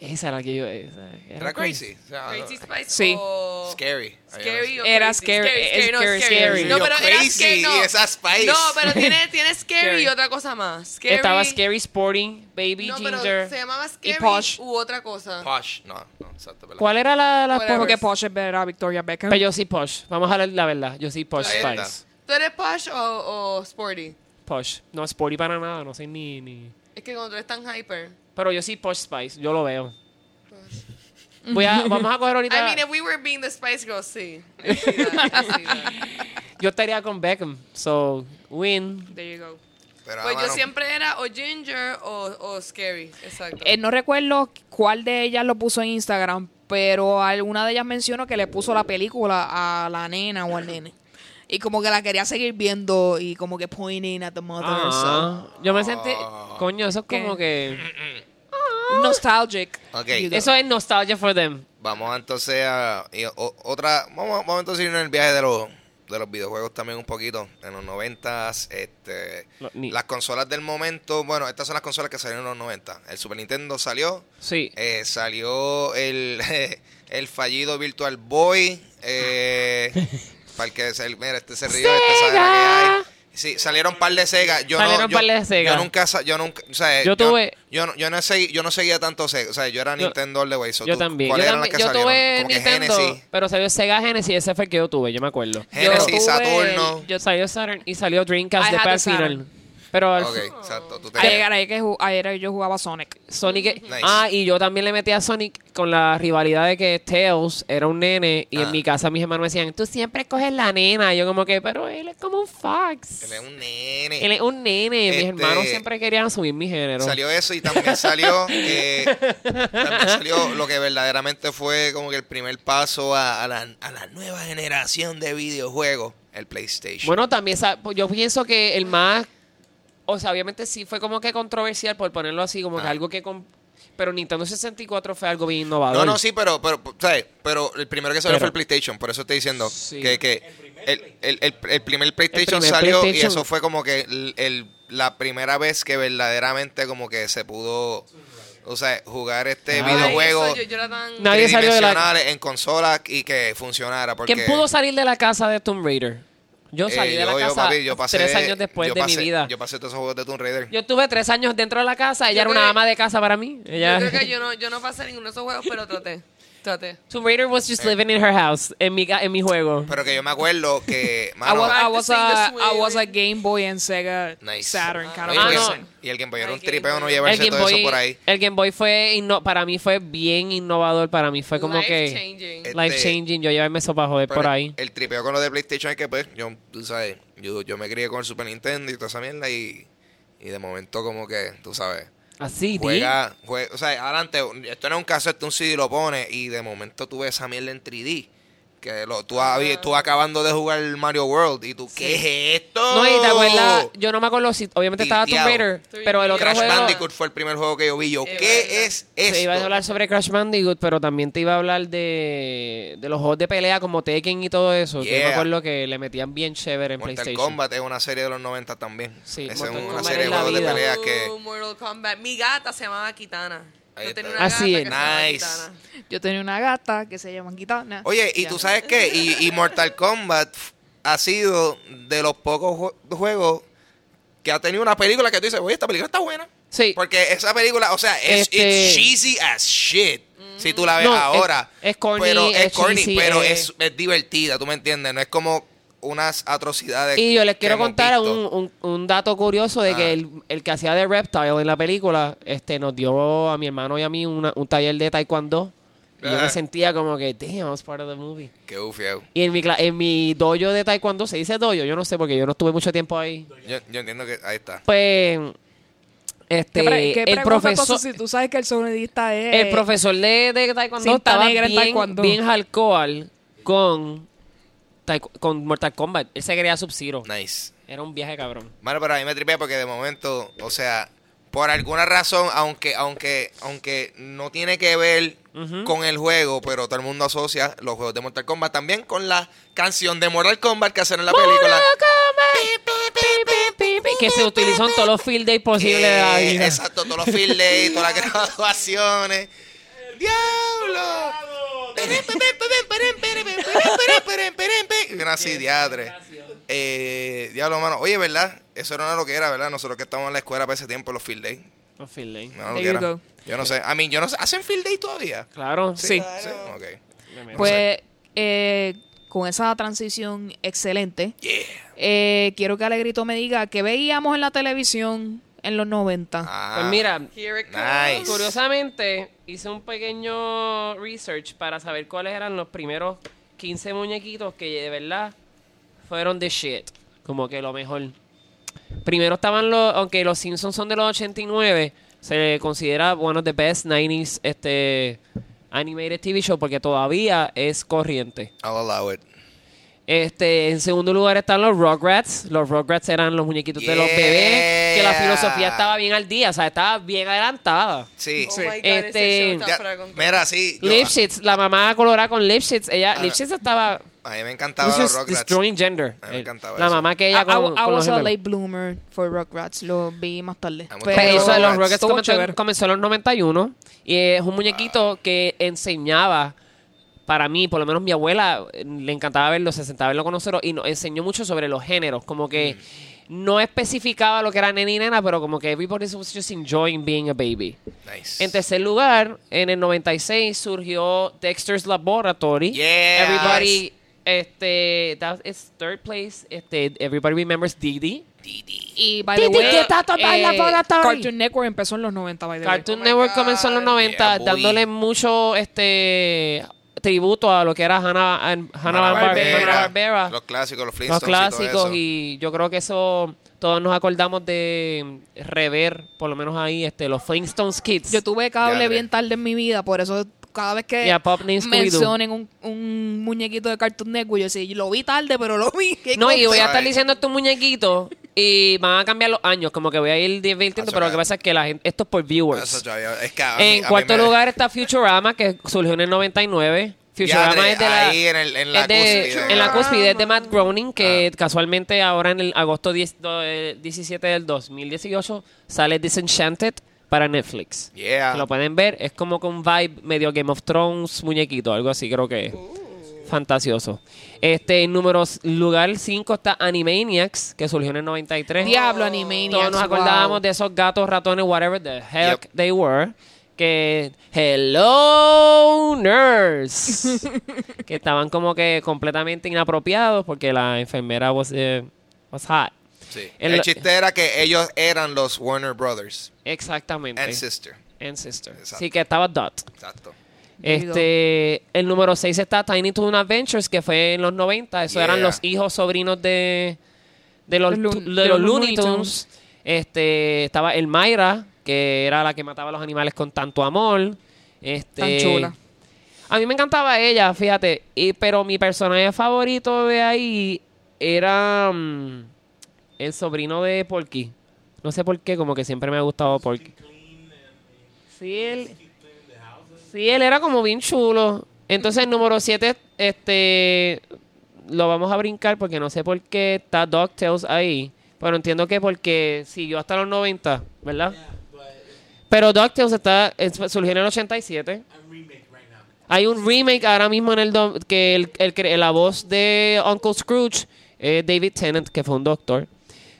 Esa era la que yo... Esa, Era crazy. O sea, Crazy Spice Sí. o... Scary. Scary o Era crazy? scary, es no, scary, scary. No, Yo pero era crazy scary, no. y esa Spice. No, pero tiene, tiene scary, Scary. y otra cosa más. Scary. Estaba Scary Sporting, Baby No, pero Ginger. se llamaba Scary Posh. u otra cosa. Posh. No, no, exacto. ¿verdad? ¿Cuál era la, la Whatever. Porque Posh es ver a Victoria Beckham. Pero yo sí Posh. Vamos a hablar la verdad. Yo sí Posh Ahí está. Spice. ¿Tú eres Posh o, o Sporty? Posh. No Sporty para nada. No sé ni, ni... Es que cuando tú eres tan hyper. Pero yo sí Posh Spice. Yo lo veo. Voy a, vamos a coger ahorita... I mean, if we were being the Spice Girls, sí. I see that, I see that. Yo estaría con Beckham. So, win. There you go. Pero, Pues yo mano, siempre era o Ginger o, o Scary. Exacto. Eh, no recuerdo cuál de ellas lo puso en Instagram, pero alguna de ellas mencionó que le puso la película a la nena o al nene. Y como que la quería seguir viendo y como que pointing at the mother. Ah, yo me sentí... Ah. Coño, eso es ¿Qué? como que... so. Nostalgic. Eso es nostalgia for them. Vamos entonces a y o- otra, vamos, vamos entonces a ir en el viaje de los de los videojuegos también un poquito. En los noventas, este, No, ni- las consolas del momento, bueno, estas son las consolas que salieron en los 90. El Super Nintendo salió, Sí. eh, salió el, el fallido Virtual Boy, eh, para el que se, mira, este se este sabe la que hay. Sí, salieron un par de Sega. Yo Salieron no, un yo, par de Sega. Yo nunca, yo nunca, o sea, Yo tuve- yo, no- yo no segui- yo no seguía tanto Sega, o sea, yo era Nintendo all the way. so Yo tú- también. Yo, ¿Cuáles eran también- las que yo salieron? tuve Como que Nintendo, Genesis. pero salió Sega Genesis, ese fue el que yo tuve, yo me acuerdo. Genesis, tuve Saturno. Yo salió Saturn y salió Dreamcast I de had para the el final. Pero al- Ok, exacto. Tú Ayer, ayer que ju- ayer yo jugaba Sonic. Sonic. Nice. Ah, y yo también le metí a Sonic con la rivalidad de que Tails era un nene y Ah. en mi casa mis hermanos me decían, tú siempre coges la nena. Y yo como que, pero él es como un fox. Él es un nene. Él es un nene. Este- Mis hermanos siempre querían asumir mi género. Salió eso y también salió también salió lo que verdaderamente fue como que el primer paso a, a la, a la nueva generación de videojuegos, el PlayStation. Bueno, también sa- yo pienso que el más, o sea, obviamente sí fue como que controversial por ponerlo así, como que Ah. algo que, con- pero Nintendo 64 fue algo bien innovador. no, no, sí, pero, pero, ¿sabes? Pero el primero que salió Pero- fue el PlayStation, por eso estoy diciendo Sí. que, que el, el, el, el primer PlayStation primer salió y eso fue como que el, el- la primera vez que verdaderamente como que se pudo, o sea, jugar este Ay, videojuego Eso, yo, yo era tan... Nadie salió de la- tridimensional en consola y que funcionara. Porque, ¿Quién pudo salir de la casa de Tomb Raider? Yo eh, salí de la yo- yo, casa papi, yo pasé- tres años después yo de mi vida. Yo pasé todos esos juegos de Tomb Raider. Yo estuve tres años dentro de la casa. Ella Yo era una ama de casa para mí. Ella, Yo creo que yo no, yo no pasé ninguno de esos juegos, pero traté. Traté. Tomb Raider was just living in her house, en mi, en mi juego. Pero que yo me acuerdo que, I mano, was, I was a, I was a. Game Boy and Sega Nice. Saturn kind of Ah, y el- person. y el Game Boy era un tripeo no llevarse todo eso por ahí. el Game Boy fue, inno- para mí fue bien innovador. Para mí fue como Life que changing. Eh, life Este- changing. Yo llevarme eso para joder Pero por ahí. El tripeo con lo de PlayStation es que, pues, yo, tú sabes, yo, yo me crié con el Super Nintendo y toda esa mierda y, y de momento como que, tú sabes, Así, juega, juega, o sea, adelante, esto no es un cassette, un CD lo pones y de momento tú ves esa mierda en 3D. Que lo, tú, habi- tú acabando de jugar Mario World y tú, ¿qué es esto? No, y te acuerdas, yo no me acuerdo si, obviamente estaba Tomb. Raider, pero el otro Crash juego... Bandicoot fue el primer juego que yo vi. Yo, ¿qué es esto? Te iba a hablar sobre Crash Bandicoot, pero también te iba a hablar de, de los juegos de pelea como Tekken y todo eso. que Yo me Yeah. acuerdo que le metían bien chévere en Mortal PlayStation. Kombat es una serie de los 90 también. Sí, Esa es Mortal una Kombat serie de juegos de vida. peleas que... Uh, Mortal Kombat. Mi gata se llamaba Kitana. Ahí Yo tenía está. una Así gata es. Nice. Yo tenía una gata que se llama Kitana. Oye, ¿y Ya. tú sabes qué? Y, y Mortal Kombat ha sido de los pocos jue- juegos que ha tenido una película que tú dices, oye, esta película está buena. Sí. Porque esa película, o sea, es Este- it's cheesy as shit. Si tú la ves No, es- ahora. es corny, pero es, es corny, cheesy, pero eh. es, es divertida, ¿tú me entiendes? No es como unas atrocidades. Y yo les quiero contar un, un- un dato curioso de Ah. que el, el que hacía de Reptile en la película este nos dio a mi hermano y a mí una- un taller de taekwondo. Y yo me sentía como que, damn, I was part of the movie. Qué ufio. Y en mi, cla- en mi dojo de taekwondo, ¿se dice dojo? Yo no sé porque yo no estuve mucho tiempo ahí. Yo, yo entiendo que ahí está. Pues, este, ¿Qué, pre- qué el profesor... si tú sabes que el sonidista es... El profesor de, de taekwondo estaba bien, taekwondo. bien hardcore con, con Mortal Kombat. Él se quería Sub-Zero. Nice. Era un viaje cabrón. Mano, pero a mí me tripea porque de momento, o sea, por alguna razón, aunque aunque aunque no tiene que ver con el juego, pero todo el mundo asocia los juegos de Mortal Kombat también con la canción de Mortal Kombat que hacen en la película. Que se utilizó en todos los field days posibles de la vida. Exacto, todos los field days, todas las graduaciones. ¡Diablo! Una así, diadre. Eh, diablo, mano. Oye, ¿verdad? Eso era una lo que era, ¿verdad? Nosotros que estábamos en la escuela para ese tiempo, los field days. Los field days. No, no There que era. Yo no sé. A mí, yo no sé. ¿Hacen field day todavía? Claro. Sí. Sí, ok. Pues, eh, con esa transición excelente, Yeah. eh, quiero que Alegrito me diga qué veíamos en la televisión en los 90. Ah, Pues mira, Nice. curiosamente hice un pequeño research para saber cuáles eran los primeros 15 muñequitos que de verdad fueron de shit. Como que lo mejor. Primero estaban los, aunque los Simpsons son de los 89, se considera one of the best 90s este, animated TV show porque todavía es corriente. I'll allow it. Este, en segundo lugar están los Rugrats. Los Rugrats eran los muñequitos de los bebés. Que la filosofía estaba bien al día, o sea, estaba bien adelantada. Sí. Oh my God, Este, ese show está Ya, mira, sí. Lipschitz, la mamá colorada con Lipschitz, ella, Ah. Lipschitz estaba a mí me encantaba los was Rugrats. destroying gender. A mí me encantaba la eso. mamá que I, ella I- con, I con los was a late bloomer for Rugrats. Lo vi más tarde. Pero, Pero eso de los Rugrats comenzó, comenzó en los 91 y es un muñequito que enseñaba para mí, por lo menos mi abuela eh, le encantaba verlo, se sentaba a verlo con nosotros y nos enseñó mucho sobre los géneros, como que Mm. no especificaba lo que era nena y nena, pero como que everybody was just enjoying being a baby. Nice. En tercer lugar, en el 96 surgió Dexter's Laboratory. Yes. Everybody, este, that is third place. Este, everybody remembers Didi. Y by the Titi, way, ¿qué está todo eh? Cartoon Network empezó en los 90, by the way. Cartoon my Network comenzó en los 90 Yeah, dándole mucho este tributo a lo que era Hanna, Hanna. Barbera, Los clásicos, los los Flintstones clásicos y todo eso. y yo creo que eso todos nos acordamos de rever por lo menos ahí este los Flintstones Kids. Yo tuve cable Ya, bien tarde en mi vida, por eso cada vez que Yeah, mencionen un, un muñequito de Cartoon Network, yo decía, "Yo lo vi tarde, pero lo vi. ¿Qué no, y voy a cosa?" estar diciendo estos muñequitos y van a cambiar los años, como que voy a ir divirtiendo, Eso pero lo que pasa es que la gente esto es por viewers. Eso ya- es que a mí- a En cuarto me- lugar está Futurama, que surgió en el 99. Futurama es de la, en el- en la es de- cúspide. en la Ah. cúspide es de Matt Groening, que casualmente ahora en el agosto 10 do- eh, 17 del 2018 sale Disenchanted para Netflix. Yeah. Que Lo pueden ver, es como con un vibe medio Game of Thrones muñequito, algo así creo que es. Fantasioso. Este, en número lugar 5 está Animaniacs, que surgió en el 93. Diablo, Animaniacs. Todos nos wow. acordábamos de esos gatos, ratones, whatever the heck Yep. they were. Que, hello, nurse. que estaban como que completamente inapropiados porque la enfermera was, eh, was hot. Sí. El- El, chiste era que ellos eran los Warner Brothers Exactamente. and Sister. And sister. Exacto. Sí, que estaba Dot. Exacto. Este, el número 6 está Tiny Toon Adventures, que fue en los 90. Eso eran los hijos sobrinos de, de los, de los los Looney Looney Tunes. Este, estaba el Mayra, que era la que mataba a los animales con tanto amor. Este, Tan chula. A mí me encantaba ella, fíjate. Y, pero mi personaje favorito de ahí era mm, el sobrino de Porky. No sé por qué, como que siempre me ha gustado Porky. Sí, él, sí, él era como bien chulo. Entonces, el número 7, este, lo vamos a brincar porque no sé por qué está DuckTales ahí. Pero entiendo que porque siguió hasta los 90, ¿verdad? Pero DuckTales está, es- surgió en el 87. Hay un remake ahora mismo en el do- que el, el la voz de Uncle Scrooge es David Tennant, que fue un doctor.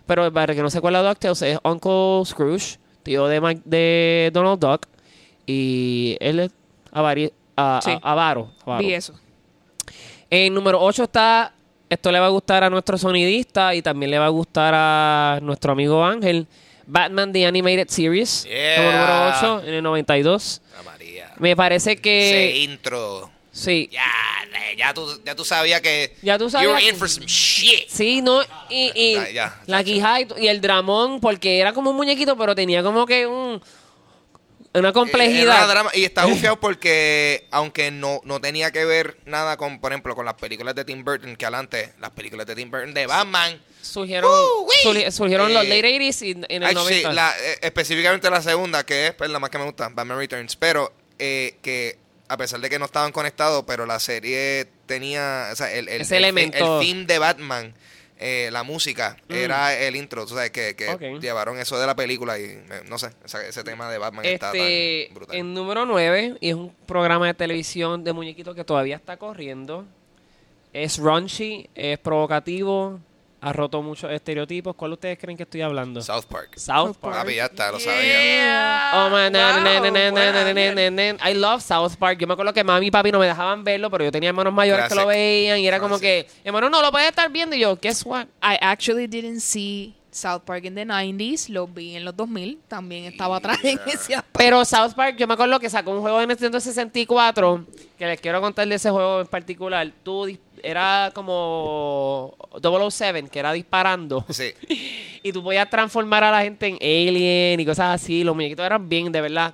Pero para que no se acuerda DuckTales, es Uncle Scrooge, tío de, de Donald Duck. Y él es avari- a- Sí. a- avaro. avaro. Vi eso. En número 8 está, esto le va a gustar a nuestro sonidista y también le va a gustar a nuestro amigo Ángel, Batman The Animated Series, Yeah. como número 8 en el 92. Ah, María. Me parece Ese que... intro. Sí, Ya, ya tú, ya tú sabías que. Ya tú sabías que- in for some shit. sí, no, y, y Ya, ya, la quijada y, y el dramón, porque era como un muñequito, pero tenía como que un... Una complejidad. Era drama- y está bufiado porque, aunque no, no tenía que ver nada con, por ejemplo, con las películas de Tim Burton, que adelante, las películas de Tim Burton de Batman. surgieron Uh, surgi- surgieron los Eh, late 80s y en el Actually, 90. la- eh, específicamente la segunda, que es pues, la más que me gusta, Batman Returns. Pero eh, que a pesar de que no estaban conectados, pero la serie tenía, o sea, el, el, Ese el, elemento. el theme de Batman, eh, la música, era el intro. Tú sabes que, que llevaron eso de la película y eh, no sé, ese tema de Batman está Este, tan brutal. en número 9, y es un programa de televisión de muñequitos que todavía está corriendo. Es raunchy, es provocativo, ha roto muchos estereotipos. ¿Cuál ustedes creen que estoy hablando? South Park. South Park. Papi, ya está, lo Yeah. sabía. Oh na- I love South Park. Yo me acuerdo que mami y papi no me dejaban verlo, pero yo tenía hermanos mayores que lo veían y era como que, hermano, no lo puedes estar viendo. Y yo, guess what? I actually didn't see South Park in the 90s, lo vi en los 2000, también estaba atrás en ese aspecto. Pero South Park, yo me acuerdo que sacó un juego de Nintendo 64, que les quiero contar de ese juego en particular. Tú era como 007, que era disparando. Sí. Y tú podías transformar a la gente en alien y cosas así. Los muñequitos eran bien, de verdad.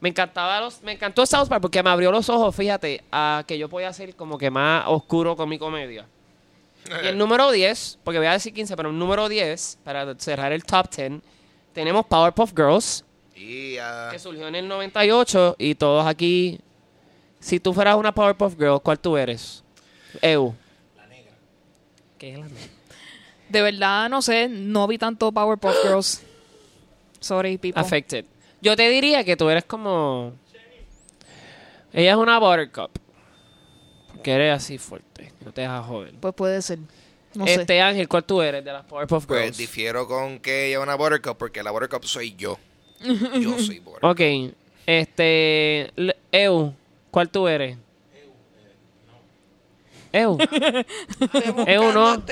Me encantaba los, me encantó South Park porque me abrió los ojos, fíjate, a que yo podía ser como que más oscuro con mi comedia. Y el número 10, porque voy a decir 15, pero el número 10, para cerrar el top 10, tenemos Powerpuff Girls, Y, ah, que surgió en el 98 y todos aquí, si tú fueras una Powerpuff Girl, ¿cuál tú eres? Eu. La negra. ¿Qué es la negra? De verdad, no sé, no vi tanto Powerpuff Girls. Sorry, people. Affected. Yo te diría que tú eres como... Ella es una Buttercup. Porque eres así fuerte, no te dejas joder. Pues puede ser. No este sé. Ángel, ¿cuál tú eres de las Powerpuff pues Girls? difiero con que ella es una Buttercup, porque la Buttercup soy yo. Yo soy Buttercup. ok, este... Eu, ¿cuál tú eres? Eu. Eu no.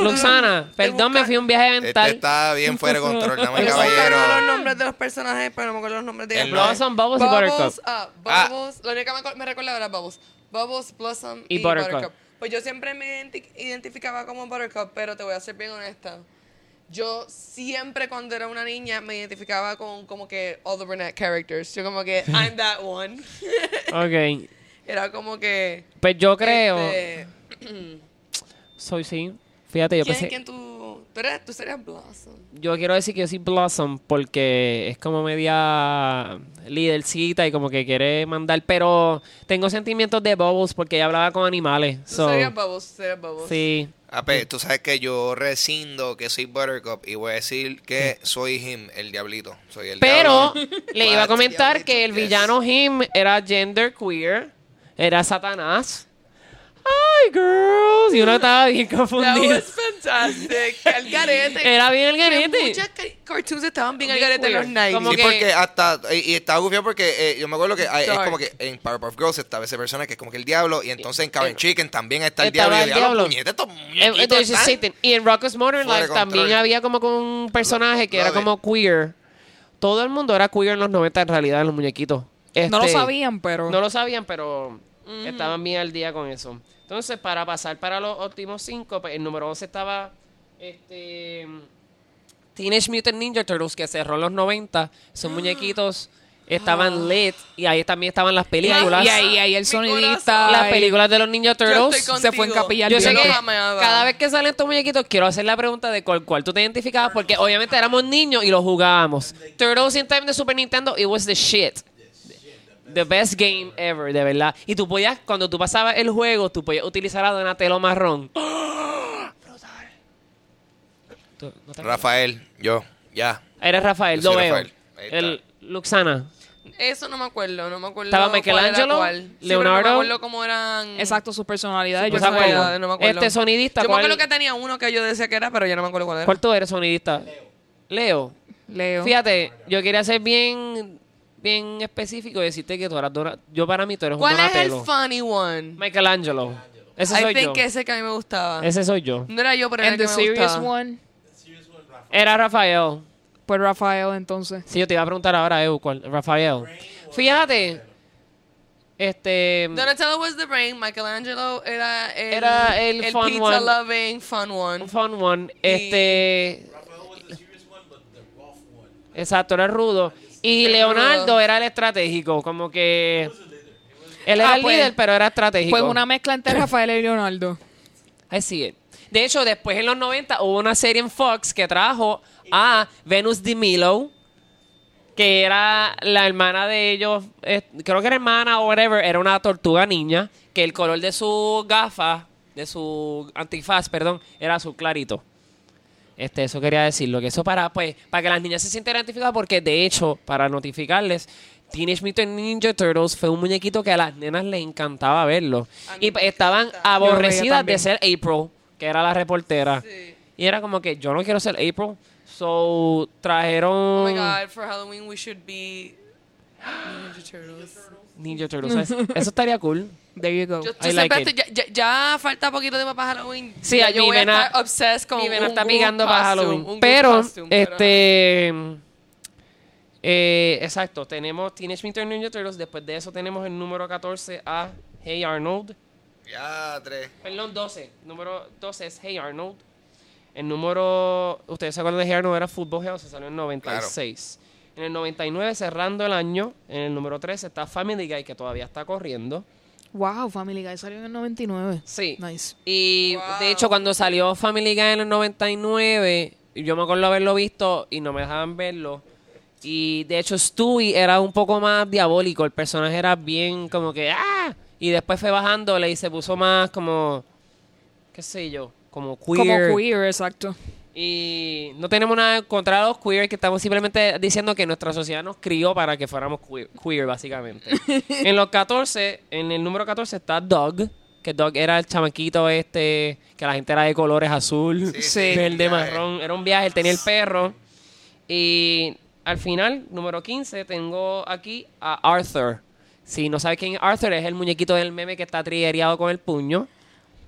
Luxana, perdón, me fui a un viaje Este mental. está bien fuera de control, dame Estoy caballero. los nombres de los personajes, pero no me acuerdo los nombres de El ellos. Blossom, Bubbles y Buttercup. Ah, Ah. Bubbles. Lo único que me, recordaba era Bubbles. Bubbles, Blossom Y y, Buttercup. Buttercup. Pues yo siempre me identi- identificaba como Buttercup, pero te voy a ser bien honesta. Yo siempre cuando era una niña me identificaba con como que all the brunette characters. Yo como que I'm that one. Ok. Era como que Pues yo creo. este, Soy sí. Fíjate, yo ¿quién, pensé. quién tú, tú eres? Tú serías Blossom. Yo quiero decir que yo soy Blossom porque es como media lídercita y como que quiere mandar, pero tengo sentimientos de Bubbles porque ella hablaba con animales. Tú So, serías Bubbles, serías Bubbles. sí. Ape, tú sabes que yo rescindo que soy Buttercup y voy a decir que soy him, el diablito. Soy el Pero diablo. le iba a comentar que el yes. villano Him era gender queer, era Satanás. Ay, girls. Y uno estaba bien was fantastic. El garete. Era bien el garete. Muchas ca- cartoons estaban bien al Bien garete en los weird. 90s. Como Sí, que- porque hasta. Y, y estaba gufiado porque eh, yo me acuerdo que hay- es Dark. como que en Powerpuff Girls estaba ese personaje que es como que el diablo. Y entonces en Karen Eh, Chicken también está el estaba diablo. Y el diablo, diablo. puñeta, estos Eh, muñequitos there's a están- Satan. Y en Rocko's Modern Fuera Life de control. también había como con un personaje que era como queer. Todo el mundo era queer en los 90 en realidad, en los muñequitos. No lo Este, sabían, pero. No lo sabían, pero estaban bien al día con eso. Entonces, para pasar para los últimos cinco, pues, el número 11 estaba este Teenage Mutant Ninja Turtles, que cerró en los 90. Esos muñequitos estaban lit y ahí también estaban las películas. Y ahí, ahí el sonidista. las películas de los Ninja Turtles. se fue en capilla Yo sé que amaba. cada vez que salen estos muñequitos quiero hacer la pregunta de cuál, cuál tú te identificabas porque obviamente éramos niños y los jugábamos. Turtles in Time de Super Nintendo, it was the shit. The best game ever, de verdad. Y tú podías, cuando tú pasabas el juego, tú podías utilizar a Donatello marrón. Brutal. Tú- ¿no te- Rafael, yo, ya. Eres Rafael, Yo lo soy veo. Rafael. Ahí está. El Luxana. Eso no me acuerdo, no me acuerdo. Estaba cuál era Michelangelo, cuál. Sí, pero Leonardo. No me acuerdo cómo eran. Exacto, sus personalidades. ¿No Yo no me acuerdo. Este sonidista, Yo me ¿cuál- acuerdo que tenía uno que yo decía que era, pero ya no me acuerdo cuál era. ¿Cuál tú eres sonidista? Leo. Leo. Fíjate, yo quería ser bien, bien específico y decirte que tú eras Dona- Yo para mí tú eres un ¿Cuál es el Donatello. funny one? Michelangelo. Ese I soy yo. think ese que a mí me gustaba. Ese soy yo. No era yo, pero era And el the que me serious gustaba. one, Era Rafael. pues Rafael, entonces. Sí, yo te iba a preguntar ahora, Eu, ¿cuál? Rafael. Fíjate. Este. Donatello was the brain, Michelangelo era el, Era el fun pizza one. loving fun one. Fun one. Este. Exacto, era rudo. Y Leonardo era el estratégico. Como que. Él era Ah, el pues- líder, pero era estratégico. Pues una mezcla entre Rafael y Leonardo. I see it. De hecho, después en los 90 hubo una serie en Fox que trajo a Venus de Milo, que era la hermana de ellos, eh, creo que era hermana o whatever, era una tortuga niña, que el color de su gafa, de su antifaz, perdón, era azul clarito. Este, eso quería decirlo, que eso para, pues, para que las niñas se sientan identificadas, porque de hecho, para notificarles, Teenage Mutant Ninja Turtles fue un muñequito que a las nenas les encantaba verlo. Y me estaban aborrecidas de ser April, que era la reportera. Sí. Y era como que yo no quiero ser April. So trajeron Oh my god, for Halloween we should be Ninja Turtles. Ninja Turtles. Eso, eso estaría cool. There you go. Yo, yo I like estoy- ya, ya, ya falta poquito tiempo para Halloween. Sí, ya mi yo voy vena- a estar obsessed con Mi vena un está picando para Halloween. Pero, costume, pero- este. eh, exacto, tenemos Teenage Mutant Ninja Turtles. Después de eso tenemos el número 14 a Hey Arnold. Ya, tres. Perdón, 12. Número 12 es Hey Arnold. El número. Ustedes se acuerdan de Hey Arnold, era Football Hell, se salió en 96. En el 99, cerrando el año, en el número 13 está Family Guy, que todavía está corriendo. Wow, Family Guy salió en el 99. Sí. Nice. Y Wow. de hecho, cuando salió Family Guy en el 99, yo me acuerdo haberlo visto y no me dejaban verlo. Y de hecho, Stewie era un poco más diabólico. El personaje era bien como que ¡ah! Y después fue bajándole y se puso más como. ¿Qué sé yo? Como queer. Como queer, exacto. Y no tenemos nada contra los queer, que estamos simplemente diciendo que nuestra sociedad nos crió para que fuéramos queer, queer, básicamente. en los 14, en el número 14 está Doug, que Doug era el chamaquito este, que la gente era de colores azul, Sí, sí, verde, marrón. Era un viaje, él tenía el perro. Y al final, número 15, tengo aquí a Arthur. Si no sabes quién es Arthur, es el muñequito del meme que está triguereado con el puño.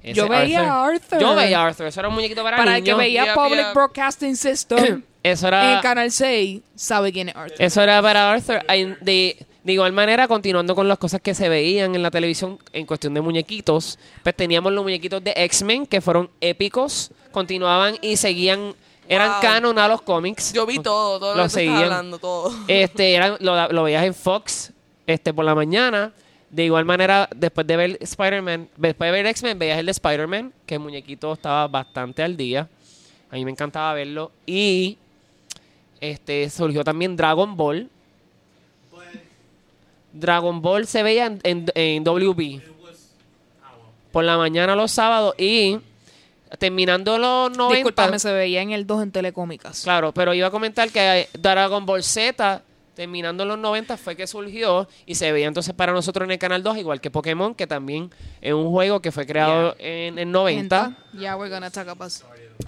Ese Yo veía a Arthur. Yo veía a Arthur. Eso era un muñequito para, Para el que veía Public. Broadcasting System Eso en era... el Canal 6, sabe quién es Arthur. Eso era para Arthur. De, de igual manera, continuando con las cosas que se veían en la televisión en cuestión de muñequitos, pues teníamos los muñequitos de X-Men que fueron épicos, continuaban y seguían, eran Wow. canon a los cómics. Yo vi todo, todo lo, Lo que seguían. hablando, todo. Este, eran- lo, lo veías en Fox este, por la mañana. De igual manera, después de ver Spider-Man, después de ver X-Men, veías el de Spider-Man, que el muñequito estaba bastante al día. A mí me encantaba verlo. Y este surgió también Dragon Ball. Dragon Ball se veía en, en, en WB. Por la mañana los sábados y terminando los 90. Disculpame, se veía en el 2 en Telecómicas. Claro, pero iba a comentar que Dragon Ball Z, terminando en los 90, fue que surgió y se veía entonces para nosotros en el Canal 2, igual que Pokémon, que también es un juego que fue creado en el 90. Ya, we're gonna talk about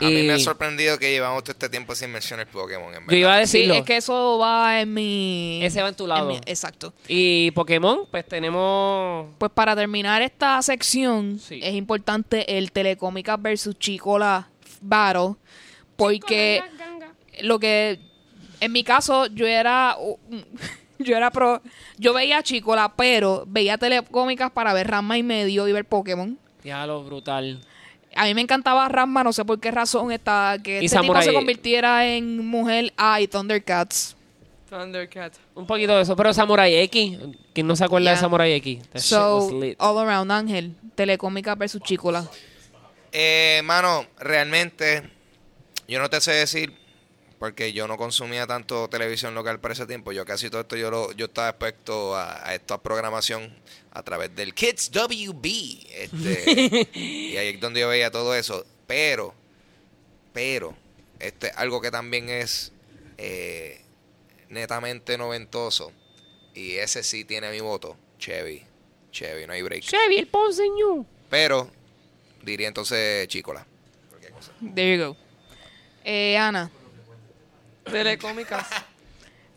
A mí me ha sorprendido que llevamos todo este tiempo sin mencionar Pokémon, en Yo iba a verdad. Sí, decirlo. es que eso va en mi... Ese va en tu lado. mi- exacto. Y Pokémon, pues tenemos... Pues para terminar esta sección, Sí. es importante el Telecómicas versus Chicola Battle, porque lo que, en mi caso, yo era, yo era pro, yo veía Chicola, pero veía Telecómicas para ver Ranma y medio y ver Pokémon. Ya lo brutal. A mí me encantaba Ranma, no sé por qué razón está, que Y este tipo Samurai- se convirtiera en mujer. Ah, y Thundercats. Thundercat. Un poquito de eso. Pero Samurai X, ¿quién no se acuerda Yeah. de Samurai X? That So, all around, Ángel. Telecómicas versus Chicola. Eh, mano, realmente, yo no te sé decir, porque yo no consumía tanto televisión local para ese tiempo. Yo casi todo esto, yo, lo, yo estaba expuesto a, a esta programación a través del Kids WB. Este, y ahí es donde yo veía todo eso. Pero, pero, este, algo que también es eh, netamente noventoso, y ese sí tiene mi voto, Chevy. Chevy, no hay break. Chevy, el ponceño. Pero, diría entonces Chicola. There you go. Eh, Ana. Telecómicas.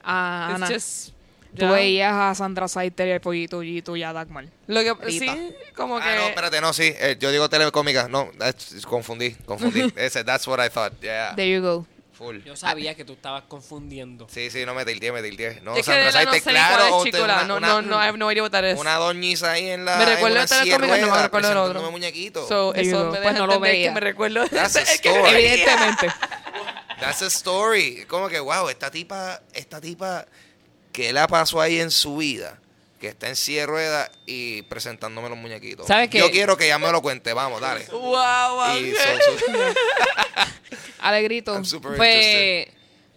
Ah, Ana. just- Tú veías a Sandra Saiter y el pollito Yito y a Dagmar. Lo que Rita. sí, como que Ah, no, espérate, no, sí. eh, yo digo telecómica. No, that's- confundí, confundí. Ese, that's what I thought. Yeah, There you go. full. Yo sabía que tú estabas confundiendo. Sí, sí, no me tilteé, me tilteé. No, es que Sandra de verdad no Saiter, sé ni claro. cuál es usted- Chicola. una- No, una- no, no, I have no idea what that is. Una doñiza ahí en la. Me recuerdo de Telecómicas, no me recuerdo el otro. presentándome muñequitos. So, There you eso go. me Pues deja no lo entender veía. que me recuerdo. That's a Es que- story. Evidentemente. That's a story. Como que, wow, esta tipa, esta tipa, ¿qué la pasó ahí en su vida? Que está en silla de ruedas y presentándome los muñequitos. ¿Sabes qué? Yo quiero que ella me lo cuente. Vamos, dale. Wow, wow. Y Alegrito. I'm super Pues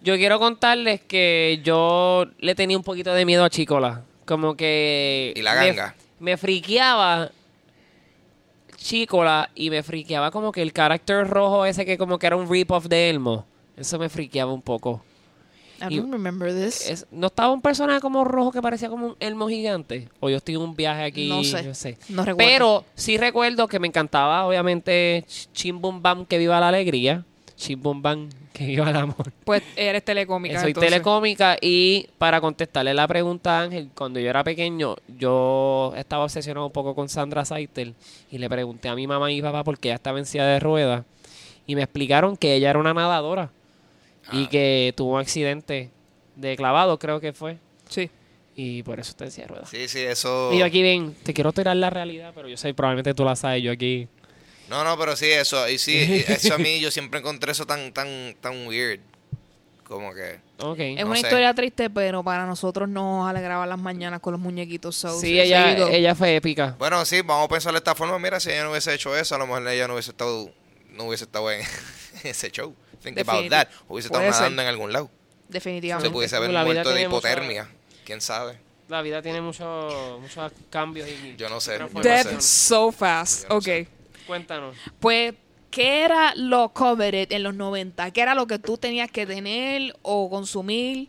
yo quiero contarles que yo le tenía un poquito de miedo a Chicola. Como que... Y la me- ganga. Me, friqueaba Chicola y me friqueaba como que el carácter rojo ese que como que era un rip-off de Elmo. Eso me friqueaba un poco. I don't remember this. Es- ¿No estaba un personaje como rojo que parecía como un Elmo gigante? O yo estoy en un viaje aquí, No sé. yo sé. No recuerdo. Pero sí recuerdo que me encantaba, obviamente, Ch- Chim Bum Bam, que viva la alegría. Chim Bum Bam, que viva el amor. Pues eres telecómica. Soy entonces. telecómica y para contestarle la pregunta a Ángel, cuando yo era pequeño, yo estaba obsesionado un poco con Sandra Saiter y le pregunté a mi mamá y mi papá por qué ella estaba en silla de ruedas y me explicaron que ella era una nadadora y Ah. que tuvo un accidente de clavado, creo que fue, Sí. y por eso está en silla de ruedas. Sí, sí, eso. Y yo aquí bien, te quiero tirar la realidad, pero yo sé, probablemente tú la sabes, yo aquí... No, no, pero sí, eso. Y sí, eso a mí yo siempre encontré eso tan, tan, tan weird. Como que. Ok. Es una sé. historia triste, pero para nosotros nos alegraba las mañanas con los muñequitos. So, Sí, ella, ella fue épica. Bueno, sí, vamos a pensar de esta forma. Mira, si ella no hubiese hecho eso, a lo mejor ella no hubiese estado, no hubiese estado en ese show. Think about that. Hubiese estado nadando en algún lado. Se Definitivamente. pudiese haber La muerto de hipotermia. ¿Quién sabe? La vida tiene muchos muchos cambios y Yo no sé, yo no Death sé. so fast. No ok. sé. Cuéntanos. Pues, ¿qué era lo coveted en los 90? ¿Qué era lo que tú tenías que tener o consumir?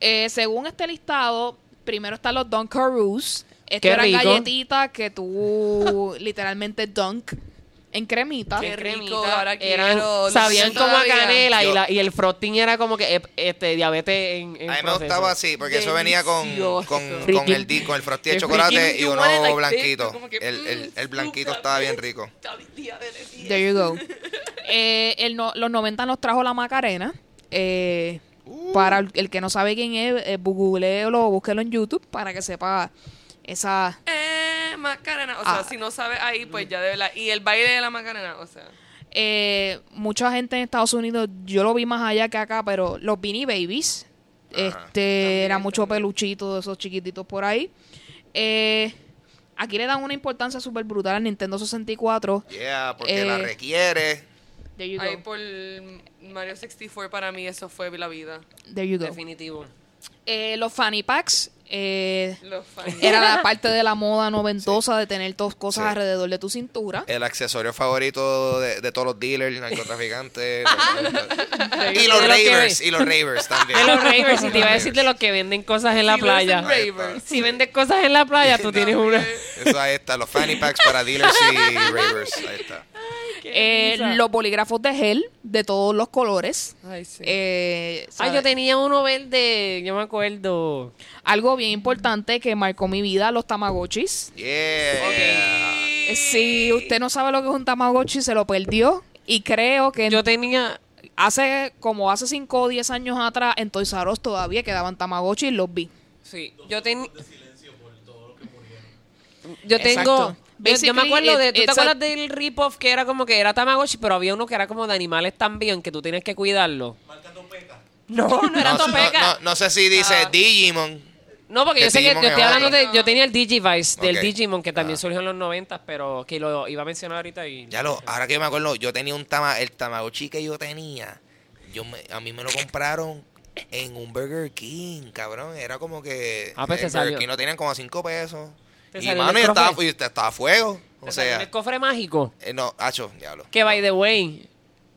Eh, según este listado, primero están los Dunkaroos. Qué eran galletitas que tú literalmente dunk en cremita. Qué rico, cremita, ahora eran, quiero, sabían como a canela y, la, y el frosting era como que eh, este diabetes en, en A mí me proceso. gustaba así, porque eso venía con, con, con el, di- con el frosty de chocolate y uno blanquito. El, el, mm, el blanquito estaba bien rico. There you go. Eh, el no- los 90 nos trajo la Macarena. Eh, Uh. Para el, el que no sabe quién es, eh, googleelo o búsquelo en YouTube para que sepa esa... Eh, Macarena. O sea, Ah. si no sabes ahí, pues ya de verdad. Y el baile de la Macarena, o sea. eh, mucha gente en Estados Unidos, yo lo vi más allá que acá, pero los Beanie Babies, este, era mucho peluchito de esos chiquititos por ahí. Eh, aquí le dan una importancia súper brutal al Nintendo 64. Yeah, porque la Eh, requiere. There you go. Ahí por Mario 64 para mí eso fue la vida. There you go. Definitivo. Eh, los fanny packs eh, Los era la parte de la moda noventosa de tener dos cosas Sí. alrededor de tu cintura. El accesorio favorito de, de todos los dealers, narcotraficantes. y los ravers, ve. y los ravers también. De los ravers, y te iba a decir de los que venden cosas en la playa. ravers. Si vendes cosas en la playa, tú tienes una. Eso ahí está, los fanny packs para dealers y ravers. Ahí está. Eh, los bolígrafos de gel de todos los colores. Ay, sí. Eh, Ay, yo tenía uno verde, yo me acuerdo. Algo bien importante que marcó mi vida, los tamagotchis. Yeah. Eh, Si usted no sabe lo que es un tamagotchi, se lo perdió. Y creo que Yo tenía. hace como hace 5 o 10 años atrás en Toys R Us todavía quedaban tamagotchis y los vi. Sí, yo tenía. Yo tengo. Yo, me acuerdo de. ¿Tú te acuerdas del rip-off que era como que era Tamagotchi, pero había uno que era como de animales también, que tú tienes que cuidarlo? No, no era No, no, Topeca. no, no sé si dice Ah. Digimon. No, porque Que yo sé que yo estoy es hablando de. Yo tenía el Digivice del. Digimon, que también Ah. surgió en los 90, pero que lo iba a mencionar ahorita y. Ya lo, ahora que yo me acuerdo, yo tenía un tama, el Tamagotchi que yo tenía, yo me, a mí me lo compraron en un Burger King, cabrón. Era como que Ah, pues Burger salió. King lo tenían como a 5 pesos. Y mano, yo estaba, y estaba a fuego. O sea, el cofre mágico. eh, no, hacho, diablo. Que by the way,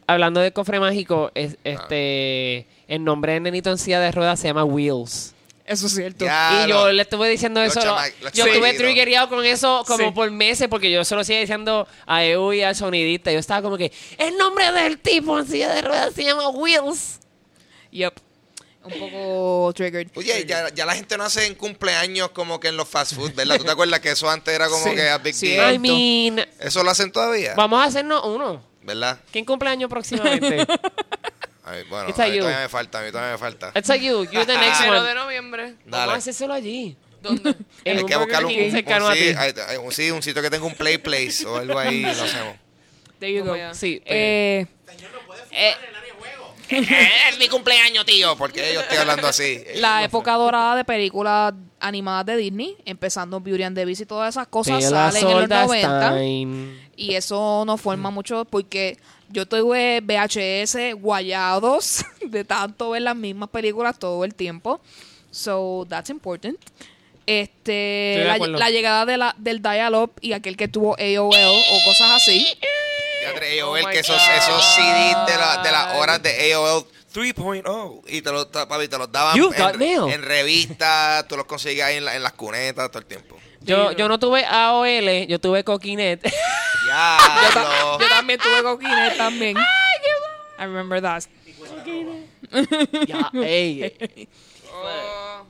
hablando de cofre mágico, es, Ah. este el nombre de nenito en silla de ruedas se llama Wheels. Eso es cierto. Ya, y yo lo- le estuve diciendo eso. lo- yo estuve triggereado con eso como Sí. por meses porque yo solo seguía diciendo a EU y al sonidista. Yo estaba como que el nombre del tipo en silla de ruedas se llama Wheels. Yep. Un poco triggered. Oye, ya, ya la gente no hace en cumpleaños como que en los fast food, ¿verdad? ¿Tú te acuerdas que eso antes era como Sí, que a big sí. deal? I mean, Eso lo hacen todavía, vamos a hacernos uno. ¿verdad? ¿Quién cumpleaños próximamente? A mí, bueno, It's a a mí you. todavía me falta, a mí todavía me falta. It's like you, you're the next Primero one. de noviembre. Vamos Dale. a hacérselo allí. ¿Dónde? En Hay un que Burger buscar un, King un- cercano a un- sí, ti. hay- hay un, sí, un sitio que tenga un play place o algo ahí, lo hacemos. There you go. ya. Sí, Eh, eh, es mi cumpleaños, tío. porque yo estoy hablando así? la época dorada de películas animadas de Disney, empezando Beauty and the Beast y todas esas cosas salen en los 90 Soldestein. y eso no forma mucho porque yo tuve VHS guayados de tanto ver las mismas películas todo el tiempo. So that's important. Este, la, la llegada de la, del dial-up y aquel que tuvo AOL o cosas así. AOL, Oh que esos, esos CDs de, la, de las horas de AOL 3.0 y te los, papi, te los daban You've en, en revistas, tú los conseguías ahí en, la- en las cunetas todo el tiempo. Yo, yo no tuve AOL, yo tuve Coquinet. Ya, Yo también tuve coquines también. I remember that. ya, ey. Oh,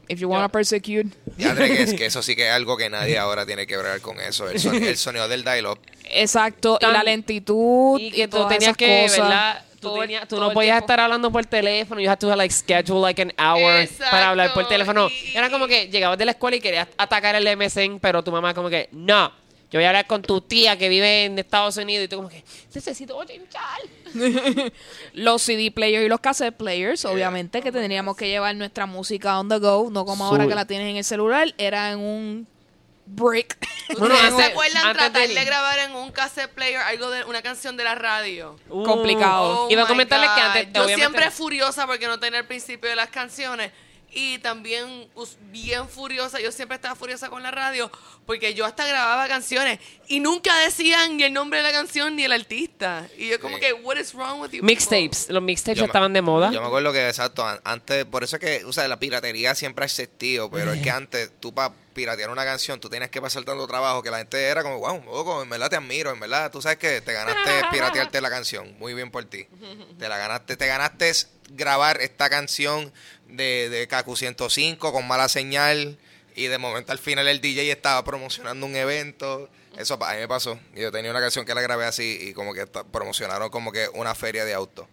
If you wanna persecute. ya que, es que eso sí que es algo que nadie ahora tiene que bregar con eso, el sonido, el sonido del dial-up. Exacto, y Tan- la lentitud Y que tú tenías esas que, cosas. ¿verdad? Tú, Todo- tenías- tú todo no podías tiempo. estar hablando por teléfono. You had to like schedule like an hour Exacto, para hablar por teléfono. y- Era como que llegabas de la escuela y querías atacar el MSN, pero tu mamá como que, no, yo voy a hablar con tu tía que vive en Estados Unidos y tú como que, necesito chinchar. Los CD players y los cassette players, obviamente que tendríamos que llevar nuestra música on the go, no como ahora que la tienes en el celular, era en un brick. Bueno, ¿Ustedes se acuerdan antes tratar de grabar en un cassette player algo de una canción de la radio? Complicado. Oh Iba a comentarles que antes, Yo siempre furiosa porque no tenía el principio de las canciones. Y también bien furiosa. Yo siempre estaba furiosa con la radio porque yo hasta grababa canciones y nunca decían ni el nombre de la canción ni el artista. Y yo como Sí. que, what is wrong with you? Mixtapes. Los mixtapes estaban de moda. Yo me acuerdo que, exacto, an- antes, por eso es que, o sea, la piratería siempre ha existido, pero es que antes tú para piratear una canción, tú tienes que pasar tanto trabajo que la gente era como, wow, loco, en verdad te admiro, en verdad, tú sabes que te ganaste piratearte la canción, muy bien por ti. Te la ganaste, te ganaste grabar esta canción de, de Kaku 105 con mala señal y de momento al final el DJ estaba promocionando un evento. Eso a mí me pasó. Yo tenía una canción que la grabé así y como que promocionaron como que una feria de autos.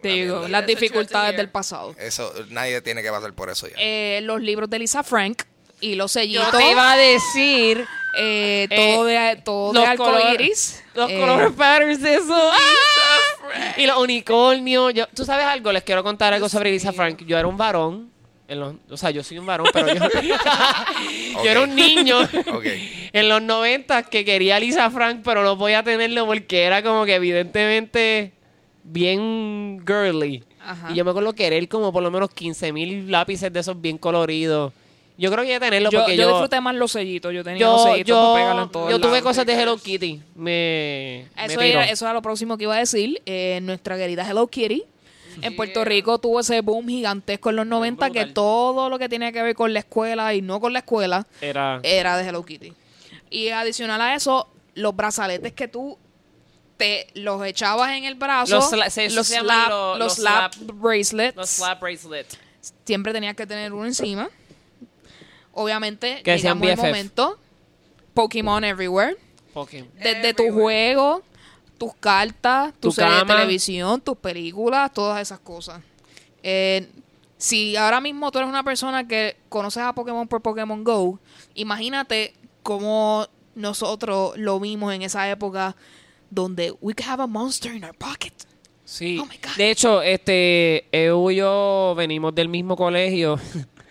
Te Una digo, mierda. las dificultades del pasado. Eso, nadie tiene que pasar por eso ya. Eh, los libros de Lisa Frank y los sellitos. Yo te iba a decir eh, todo de, todo de colores- iris. los Eh, color patterns de eso. ¡Ah! Y los unicornios. Yo, ¿Tú sabes algo? Les quiero contar algo sobre Lisa Frank. Yo era un varón. en los- o sea, yo soy un varón, pero yo, yo era un niño en los 90 que quería a Lisa Frank, pero no podía tenerlo porque era como que evidentemente bien girly. Ajá. Y yo me acuerdo querer como por lo menos 15 mil lápices de esos bien coloridos. Yo creo que iba a tenerlo yo, porque yo yo... disfruté más los sellitos. Yo tenía los yo, sellitos para yo, pegarlo en todos yo tuve cosas de Hello Kitty. Me, me Eso tiró. era, eso era lo próximo que iba a decir. Eh, nuestra querida Hello Kitty. En Puerto Rico tuvo ese boom gigantesco en los 90 que todo lo que tenía que ver con la escuela y no con la escuela Era... era de Hello Kitty. Y adicional a eso, los brazaletes que tú te los echabas en el brazo, Los sla- se- los, se slap, los- los los slap slap- bracelets, Los slap bracelet. siempre tenías que tener uno encima. Obviamente, Que llegamos el momento, Pokémon Everywhere. Pokémon. Desde tu juego, tus cartas, tu, Tu serie de televisión, tus películas, todas esas cosas. Eh, si ahora mismo tú eres una persona que conoces a Pokémon por Pokémon Go, imagínate cómo nosotros lo vimos en esa época donde we could have a monster in our pocket. Sí. Oh my God. de hecho, este, Evo y yo venimos del mismo colegio.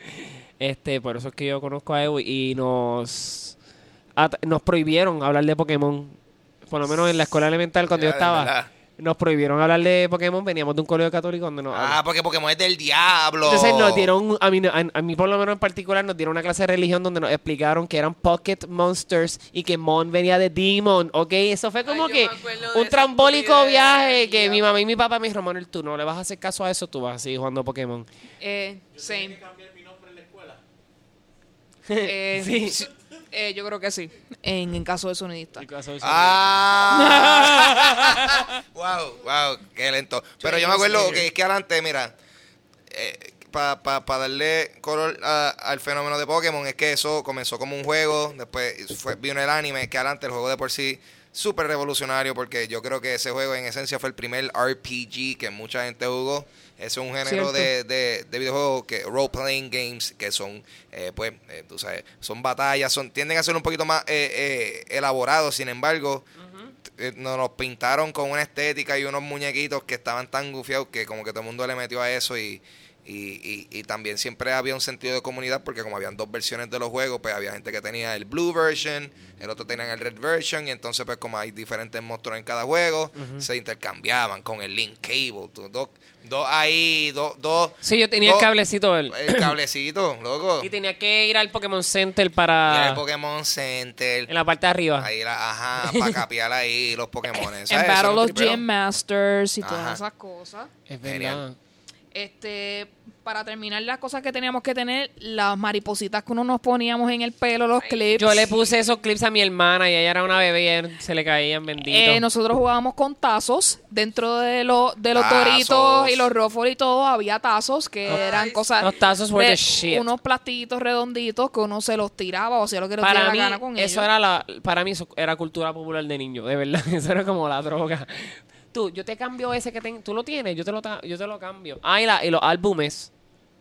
este, por eso es que yo conozco a Evo y nos, nos prohibieron hablar de Pokémon. Por lo menos en la escuela elemental cuando yo estaba. Nos prohibieron hablar de Pokémon. Veníamos de un colegio católico donde nos Ah, porque Pokémon es del diablo. Entonces nos dieron, a mí, a, a mí por lo menos en particular, nos dieron una clase de religión donde nos explicaron que eran Pocket Monsters y que Mon venía de Demon, ¿ok? Eso fue como Ay, que un trambólico viaje que mi mamá y mi papá me dijeron, Manuel, tú no le vas a hacer caso a eso, tú vas a seguir jugando Pokémon. Eh, same. Eh, Sí. sí, eh, yo creo que sí, en, en caso de sonidista. Ah. wow, wow, qué lento. Pero yo me acuerdo que es que adelante, mira, para pa, pa darle color a- al fenómeno de Pokémon, es que eso comenzó como un juego, después fue, vino el anime, que adelante el juego de por sí súper revolucionario porque yo creo que ese juego en esencia fue el primer RPG que mucha gente jugó. Es un género de, de, de videojuegos que role playing games que son eh, pues eh, tú sabes son batallas son tienden a ser un poquito más eh, eh, elaborados. Sin embargo eh, nos los pintaron con una estética y unos muñequitos que estaban tan gufiados que como que todo el mundo le metió a eso y, y, y- y también siempre había un sentido de comunidad porque como habían dos versiones de los juegos, pues había gente que tenía el blue version, el otro tenía el red version y entonces pues como hay diferentes monstruos en cada juego, se intercambiaban con el link cable, dos, dos ahí, dos, dos... Sí, yo tenía el cablecito él. El cablecito, loco. Y tenía que ir al Pokémon Center para... el Pokémon Center. En la parte de arriba. Ahí la, ajá, para capear ahí los Pokémon. En Battle of Gym Masters y todas Ajá. esas cosas. Es Genial. verdad. Este, para terminar las cosas que teníamos que tener, las maripositas que uno nos poníamos en el pelo, los clips. Yo le puse esos clips a mi hermana y ella era una bebé y se le caían benditos. Eh, nosotros jugábamos con tazos. Dentro de, lo- de los Tazos. doritos y los ruffles y todo, había tazos que eran cosas. Los tazos were de the shit. Unos plastiquitos redonditos que uno se los tiraba o hacía lo que diera para la mí, gana con eso ellos. era la, para mí eso era cultura popular de niño, de verdad. Eso era como la droga. Tú, yo te cambio ese que ten- tú lo tienes, yo te lo, ta- yo te lo cambio. Ah, y, la- y los álbumes,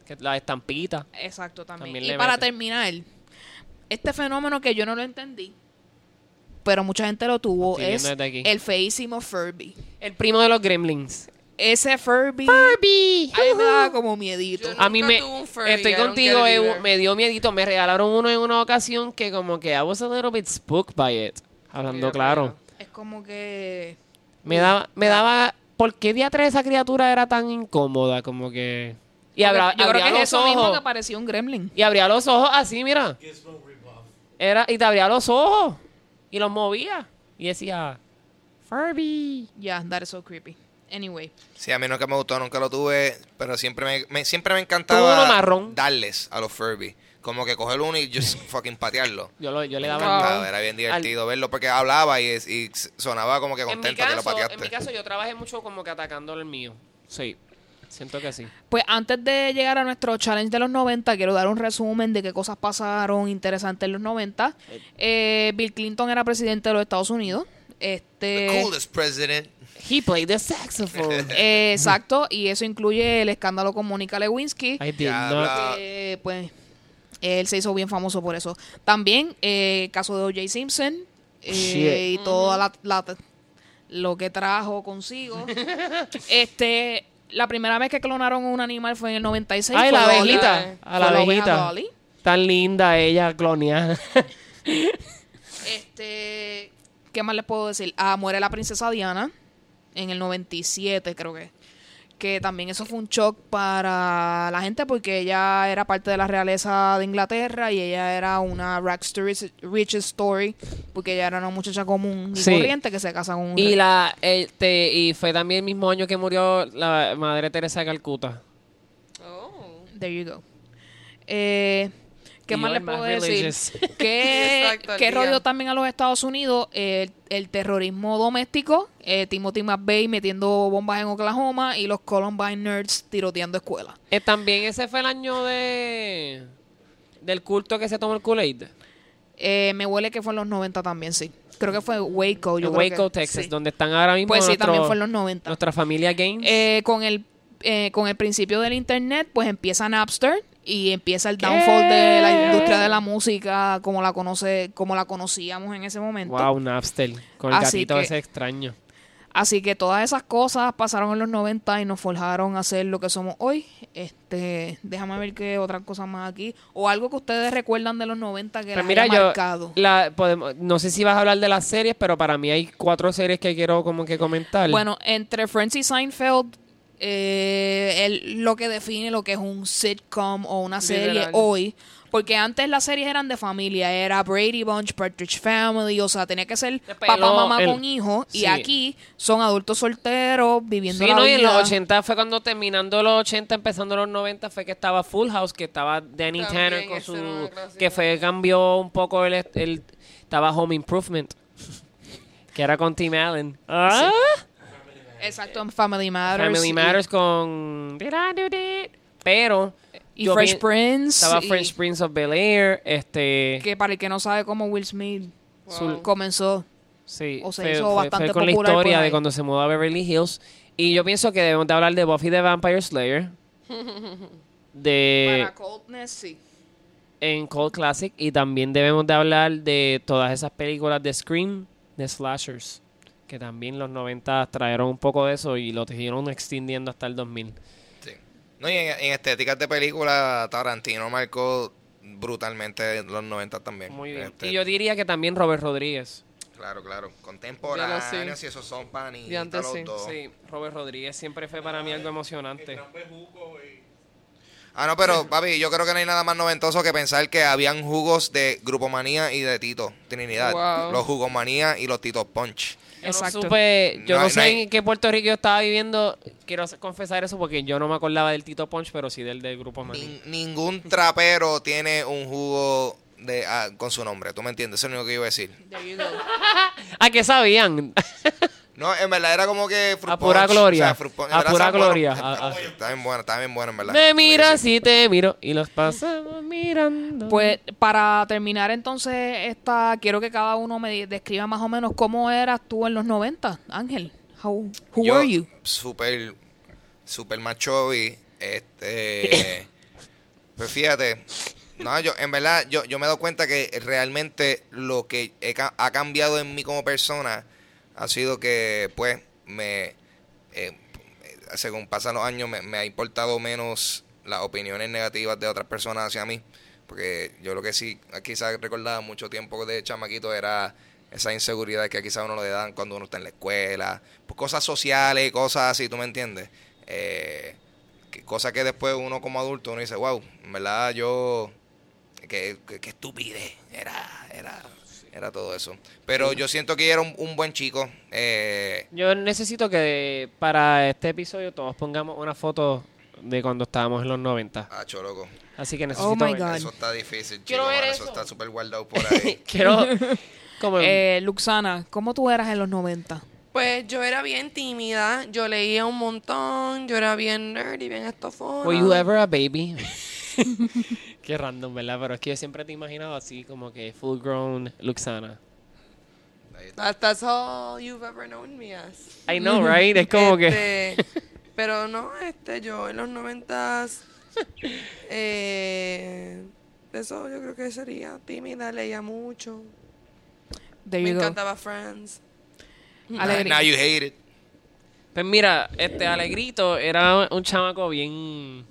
que la estampita. Exacto, también. También y para mete. terminar, este fenómeno que yo no lo entendí, pero mucha gente lo tuvo, Estoy es el feísimo Furby. El primo de los gremlins. Ese Furby, Furby. a mí me daba como miedito. Yo- A mí me tuve un Furby, estoy contigo, me dio miedito, me regalaron uno en una ocasión que como que I was a little bit spooked by it. Hablando Mira, claro. Es como que... Me daba, me daba, ¿por qué día 3 esa criatura era tan incómoda? Como que Y abra- yo creo abría que es los eso mismo ojos. que parecía un gremlin. Y abría los ojos así, mira. Era, y te abría los ojos. Y los movía. Y decía, Furby. Ya, that is so creepy. Anyway. Sí, a mí nunca me gustó, nunca lo tuve, pero siempre me, me- siempre me encantaba uno marrón. darles a los Furby. Como que coger uno y just fucking patearlo. Yo, lo- yo le daba... era bien divertido verlo porque hablaba y, sonaba como que contento que lo caso, pateaste. en mi caso, yo trabajé mucho como que atacando el mío. Sí, siento que sí. Pues antes de llegar a nuestro challenge de los 90, quiero dar un resumen de qué cosas pasaron interesantes en los 90. Eh, Bill Clinton era presidente de los Estados Unidos. The Este, coolest president. He played the saxophone. eh, exacto, y eso incluye el escándalo con Mónica Lewinsky. I did not- que, pues él se hizo bien famoso por eso. También eh, caso de O.J. Simpson eh, Shit. y toda la, la- lo que trajo consigo. este, la primera vez que clonaron un animal fue en el 96. Ay, la abejita. A la abejita. Tan linda ella, cloneada. Este, ¿qué más les puedo decir? Ah, muere la princesa Diana en el 97, creo que. Que también eso fue un shock para la gente porque ella era parte de la realeza de Inglaterra y ella era una Ragstar Rich- Rich Story porque ella era una muchacha común y Sí. corriente que se casa con un y rey. la este, y fue también el mismo año que murió la madre Teresa de Calcuta. Oh. There you go. Eh, ¿Qué más el puedo decir? religious. ¿Qué, Exacto, al ¿qué día. rodeó también a los Estados Unidos? El, el terrorismo doméstico, eh, Timothy McVeigh metiendo bombas en Oklahoma y los Columbine Nerds tiroteando escuelas. Eh, también ese fue el año de del culto que se tomó el Kool-Aid. Eh, me huele que fue en los 90 también, sí. Creo que fue Waco. Yo en creo Waco, que- Texas, sí. donde están ahora mismo Pues sí, nuestro- también fue en los 90. nuestra familia Games. Eh, con el eh, con el principio del internet, pues empieza Napster y empieza el downfall de la industria de la música como la conoce, como la conocíamos en ese momento. wow, Napster. Con el Así gatito que- ese extraño. Así que todas esas cosas pasaron en los 90 y nos forjaron a ser lo que somos hoy. Este, déjame ver qué otras cosas más aquí. O algo que ustedes recuerdan de los 90 que Pues les mira, haya yo marcado. la, podemos, no sé si vas a hablar de las series, pero para mí hay cuatro series que quiero como que comentar. Bueno, entre Friends y Seinfeld, eh, el- lo que define lo que es un sitcom o una serie Literal. hoy. Porque antes las series eran de familia, era Brady Bunch, Partridge Family, o sea, tenía que ser papá, mamá el- con hijos. Y aquí son adultos solteros, viviendo Sí, la no, y en los 80 fue cuando terminando los 80, empezando los 90, fue que estaba Full House, que estaba Danny También, Tanner con su... Que fue, cambió un poco el... el estaba Home Improvement, que era con Tim Allen. Ah, Exacto, en Family Matters. Family y- Matters con... Did I do that? Pero... Y yo Fresh vi- Prince. Estaba y- Fresh Prince of Bel-Air, este... Que para el que no sabe cómo Will Smith Wow. comenzó. Sí, o se fue, hizo fue- bastante fue con la popular por historia de cuando se mudó a Beverly Hills. Y yo pienso que debemos de hablar de Buffy the Vampire Slayer. de... para Coldness, sí. en Cold Classic y también debemos de hablar de todas esas películas de Scream, de slashers, que también los 90 trajeron un poco de eso y lo siguieron extendiendo hasta el 2000. Sí. No, y en, en estéticas de película, Tarantino marcó brutalmente los 90 también. Muy bien. Este, Y yo diría que también Robert Rodríguez. Claro, claro. Contemporáneos, y esos son pan y Y antes los sí. dos. Sí, Robert Rodríguez siempre fue para mí algo emocionante. Ah, no, pero papi, yo creo que no hay nada más noventoso que pensar que habían jugos de Grupo Manía y de Tito Trinidad. Wow. Los Jugos Manía y los Tito Punch. Yo Exacto. no supe, yo No no, sé no hay- en qué Puerto Rico yo estaba viviendo, quiero confesar eso porque yo no me acordaba del Tito Punch, pero sí del del grupo Maní. Nin- ningún trapero tiene un jugo de ah, con su nombre. ¿Tú me entiendes? Eso es lo único que iba a decir. There you go. ¿A qué sabían? No, en verdad era como que fruit A pura punch, gloria. fruit punch. En A pura gloria. buenos. A- a- Está bien bueno, está bien bueno, en verdad. Me miras Sí, y te miro y los pasamos mirando. Pues para terminar entonces esta, quiero que cada uno me describa más o menos cómo eras tú en los 90, Ángel. How, who Yo, were you? Super, super machovi. Este. pues fíjate. No, yo, en verdad, yo, yo me he dado cuenta que realmente lo que he ca- ha cambiado en mí como persona ha sido que, pues, me. eh, según pasan los años, me, ha importado menos las opiniones negativas de otras personas hacia mí. Porque yo lo que sí, quizás recordaba mucho tiempo de chamaquito era esa inseguridad que quizás uno le dan cuando uno está en la escuela, pues cosas sociales, cosas así, ¿tú me entiendes? Eh, que- cosa que después uno como adulto uno dice, wow, en verdad yo, qué que, que estupidez, era, era, era todo eso. Pero yo siento que era un, un buen chico. Eh, Yo necesito que para este episodio todos pongamos una foto de cuando estábamos en los 90. acho, loco. Así que necesito my verla. God. Eso está difícil, Quiero chico, ver mano, eso eso. está súper guardado por ahí. Quiero como Eh, Luxana, ¿cómo tú eras en los 90? Pues yo era bien tímida, yo leía un montón, yo era bien nerdy, bien estofona. Were you ever a baby? Qué random, ¿verdad? Pero es que yo siempre te he imaginado así como que full grown Luxana. That- that's all you've ever known me as. I know, right? Es como que Este, Pero no, este, yo en los noventas, eh, eso yo creo que sería tímida, leía mucho, There me encantaba Friends. Alegría. Now you hate it. Pues mira, este Alegrito era un chamaco bien.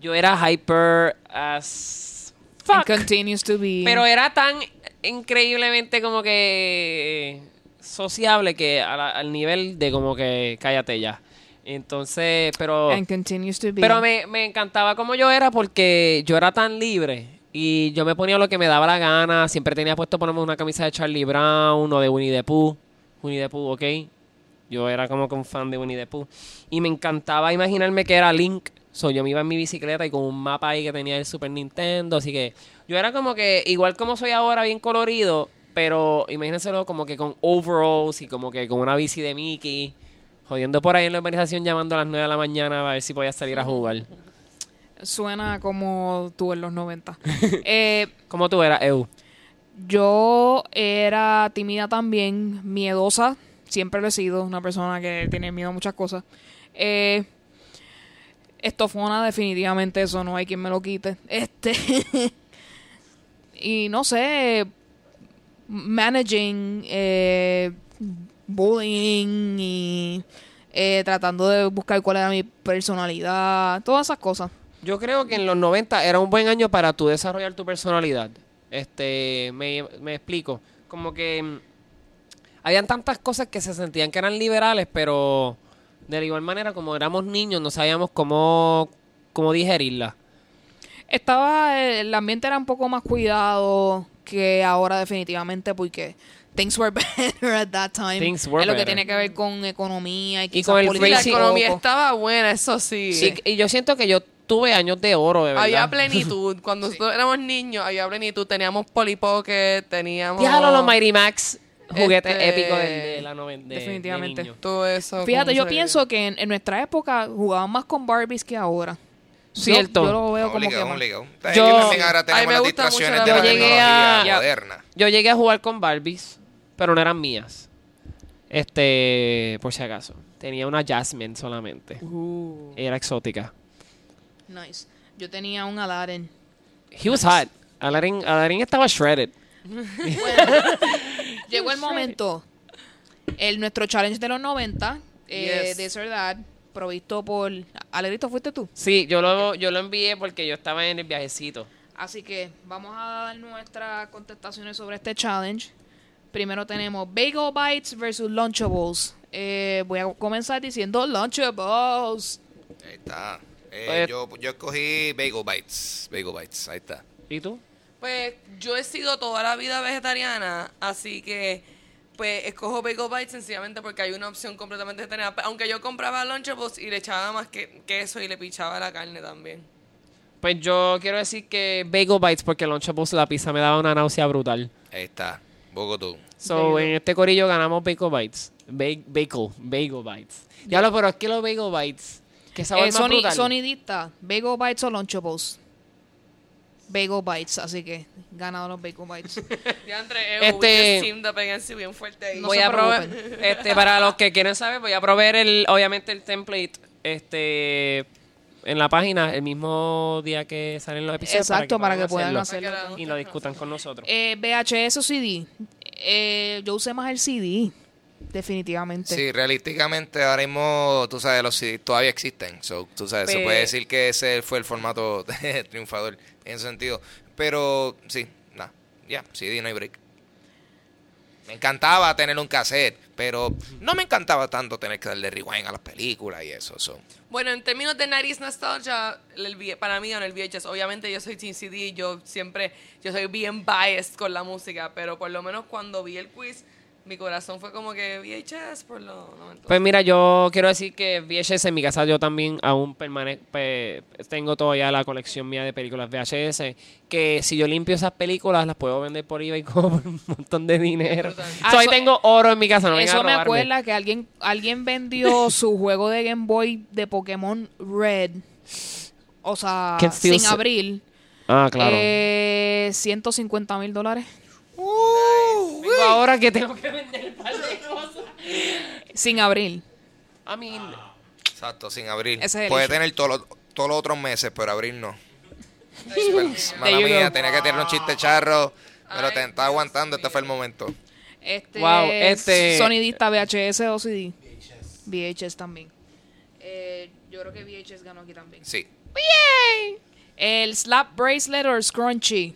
Yo era hyper as And fuck. continues to be. Pero era tan increíblemente como que sociable que la- al nivel de como que cállate ya. Entonces, pero And continues to be. pero me, me encantaba como yo era porque yo era tan libre y yo me ponía lo que me daba la gana. Siempre tenía puesto ponerme una camisa de Charlie Brown o de Winnie the Pooh. Winnie the Pooh, ¿ok? Yo era como que un fan de Winnie the Pooh. Y me encantaba imaginarme que era Link. So, yo me iba en mi bicicleta y con un mapa ahí que tenía el Super Nintendo. Así que yo era como que, igual como soy ahora, bien colorido. Pero imagínenselo como que con overalls y como que con una bici de Mickey. Jodiendo por ahí en la organización llamando a las 9 de la mañana a ver si podía salir a jugar. Suena como tú en los 90. eh, ¿Cómo tú eras, Eu? yo era tímida también, miedosa. Siempre lo he sido, una persona que tiene miedo a muchas cosas. Eh, estofona, definitivamente, eso no hay quien me lo quite. Este. y no sé. Managing, eh, bullying y eh, tratando de buscar cuál era mi personalidad, todas esas cosas. Yo creo que en los 90 era un buen año para tú desarrollar tu personalidad. Este, me, me explico. Como que mm, habían tantas cosas que se sentían que eran liberales, pero de la igual manera, como éramos niños, no sabíamos cómo, cómo digerirla. Estaba, eh, el ambiente era un poco más cuidado que ahora definitivamente porque things were better at that time. Things were es lo que better. tiene que ver con economía y, con el política Y la economía poco. estaba buena, eso sí. Y, y yo siento que yo tuve años de oro, de verdad. Había plenitud. Cuando nosotros éramos niños, había plenitud. Teníamos Polly Pocket, teníamos... Déjalo los Mighty Max, juguete Este, épico de, de la noven- de- de definitivamente. niño. Todo eso. Fíjate, ¿cómo yo pienso que en, en nuestra época jugaban más con Barbies que ahora. Yo- Cierto. Yo, lo veo como Obligado, que obligado. Yo- Yo, también ahora A mí tenemos me las gusta mucho distracciones la de la Yo llegué tecnología a- moderna. Yo llegué a jugar con Barbies, pero no eran mías. Este, por si acaso. Tenía una Jasmine solamente. Uh, Era exótica. nice. Yo tenía un Aladdin. He was hot. Aladdin, Aladdin estaba shredded. Llegó el momento. El, nuestro challenge de los 90, eh, Yes. de esa edad, provisto por... Alegrito, ¿fuiste tú? Sí, yo lo, yo lo envié porque yo estaba en el viajecito. Así que vamos a dar nuestras contestaciones sobre este challenge. Primero tenemos Bagel Bites versus Lunchables. Eh, voy a comenzar diciendo Lunchables. Ahí está. Eh, Pues- yo, yo escogí Bagel Bites. Bagel Bites, ahí está. ¿Y tú? Pues yo he sido toda la vida vegetariana, así que pues escojo Bagel Bites sencillamente porque hay una opción completamente vegetariana. Aunque yo compraba Lunchables y le echaba más que queso y le pichaba la carne también. Pues yo quiero decir que Bagel Bites porque Lunchables la pizza me daba una náusea brutal. Ahí está. Bogotá. So, en este corillo ganamos Bagel Bites. Ba- bagel, Bagel Bites. Ya lo, pero es que los Bagel Bites, que sabor Eh, más Sony, brutal. sonidista, Bagel Bites o Lunchables. Bagel Bites, así que ganado los Bagel Bites. Ya entre Este- este bien fuerte ahí. No voy a probar, este, para los que quieren saber, voy a proveer el, obviamente el template, este, en la página el mismo día que salen los episodios. Exacto, para que, puedan hacerlo hacerlo. y lo discutan con nosotros. Eh, VHS o CD. Eh, yo usé más el CD, definitivamente. Sí, realísticamente ahora mismo, tú sabes, los CDs todavía existen. So, tú sabes, se puede decir que ese fue el formato triunfador en ese sentido. Pero sí, nada, ya, CD no hay break. Me encantaba tener un cassette, pero no me encantaba tanto tener que darle rewind a las películas y eso. so. Bueno, en términos de 90s nostalgia, el para mí en el VHS, obviamente yo soy Team CD, yo siempre, yo soy bien biased con la música, pero por lo menos cuando vi el quiz, mi corazón fue como que VHS por lo menos. Pues mira, yo quiero decir que VHS en mi casa yo también aún permanezco, tengo todavía la colección mía de películas VHS, que si yo limpio esas películas las puedo vender por eBay como por un montón de dinero. Brutal. So, Ah, ahí eso- tengo oro en mi casa, no Eso a me acuerda que alguien, alguien vendió su juego de Game Boy de Pokémon Red. O sea, sin abrir. Ah, claro. Eh, 150 mil dólares. Vengo ahora que tengo que vender un par de cosas. Sin abrir. I mean, Exacto, sin abrir. Ese es el Puede issue. tener todos los- todos los otros meses, pero abrir no. Mala There you mía, go. tenía que tirar un chiste charro, pero Ay, te estaba aguantando, este fue el momento. Este, Wow, es este- sonidista VHS o CD. VHS también. Eh, yo creo que VHS ganó aquí también. Sí. El slap bracelet o el scrunchy.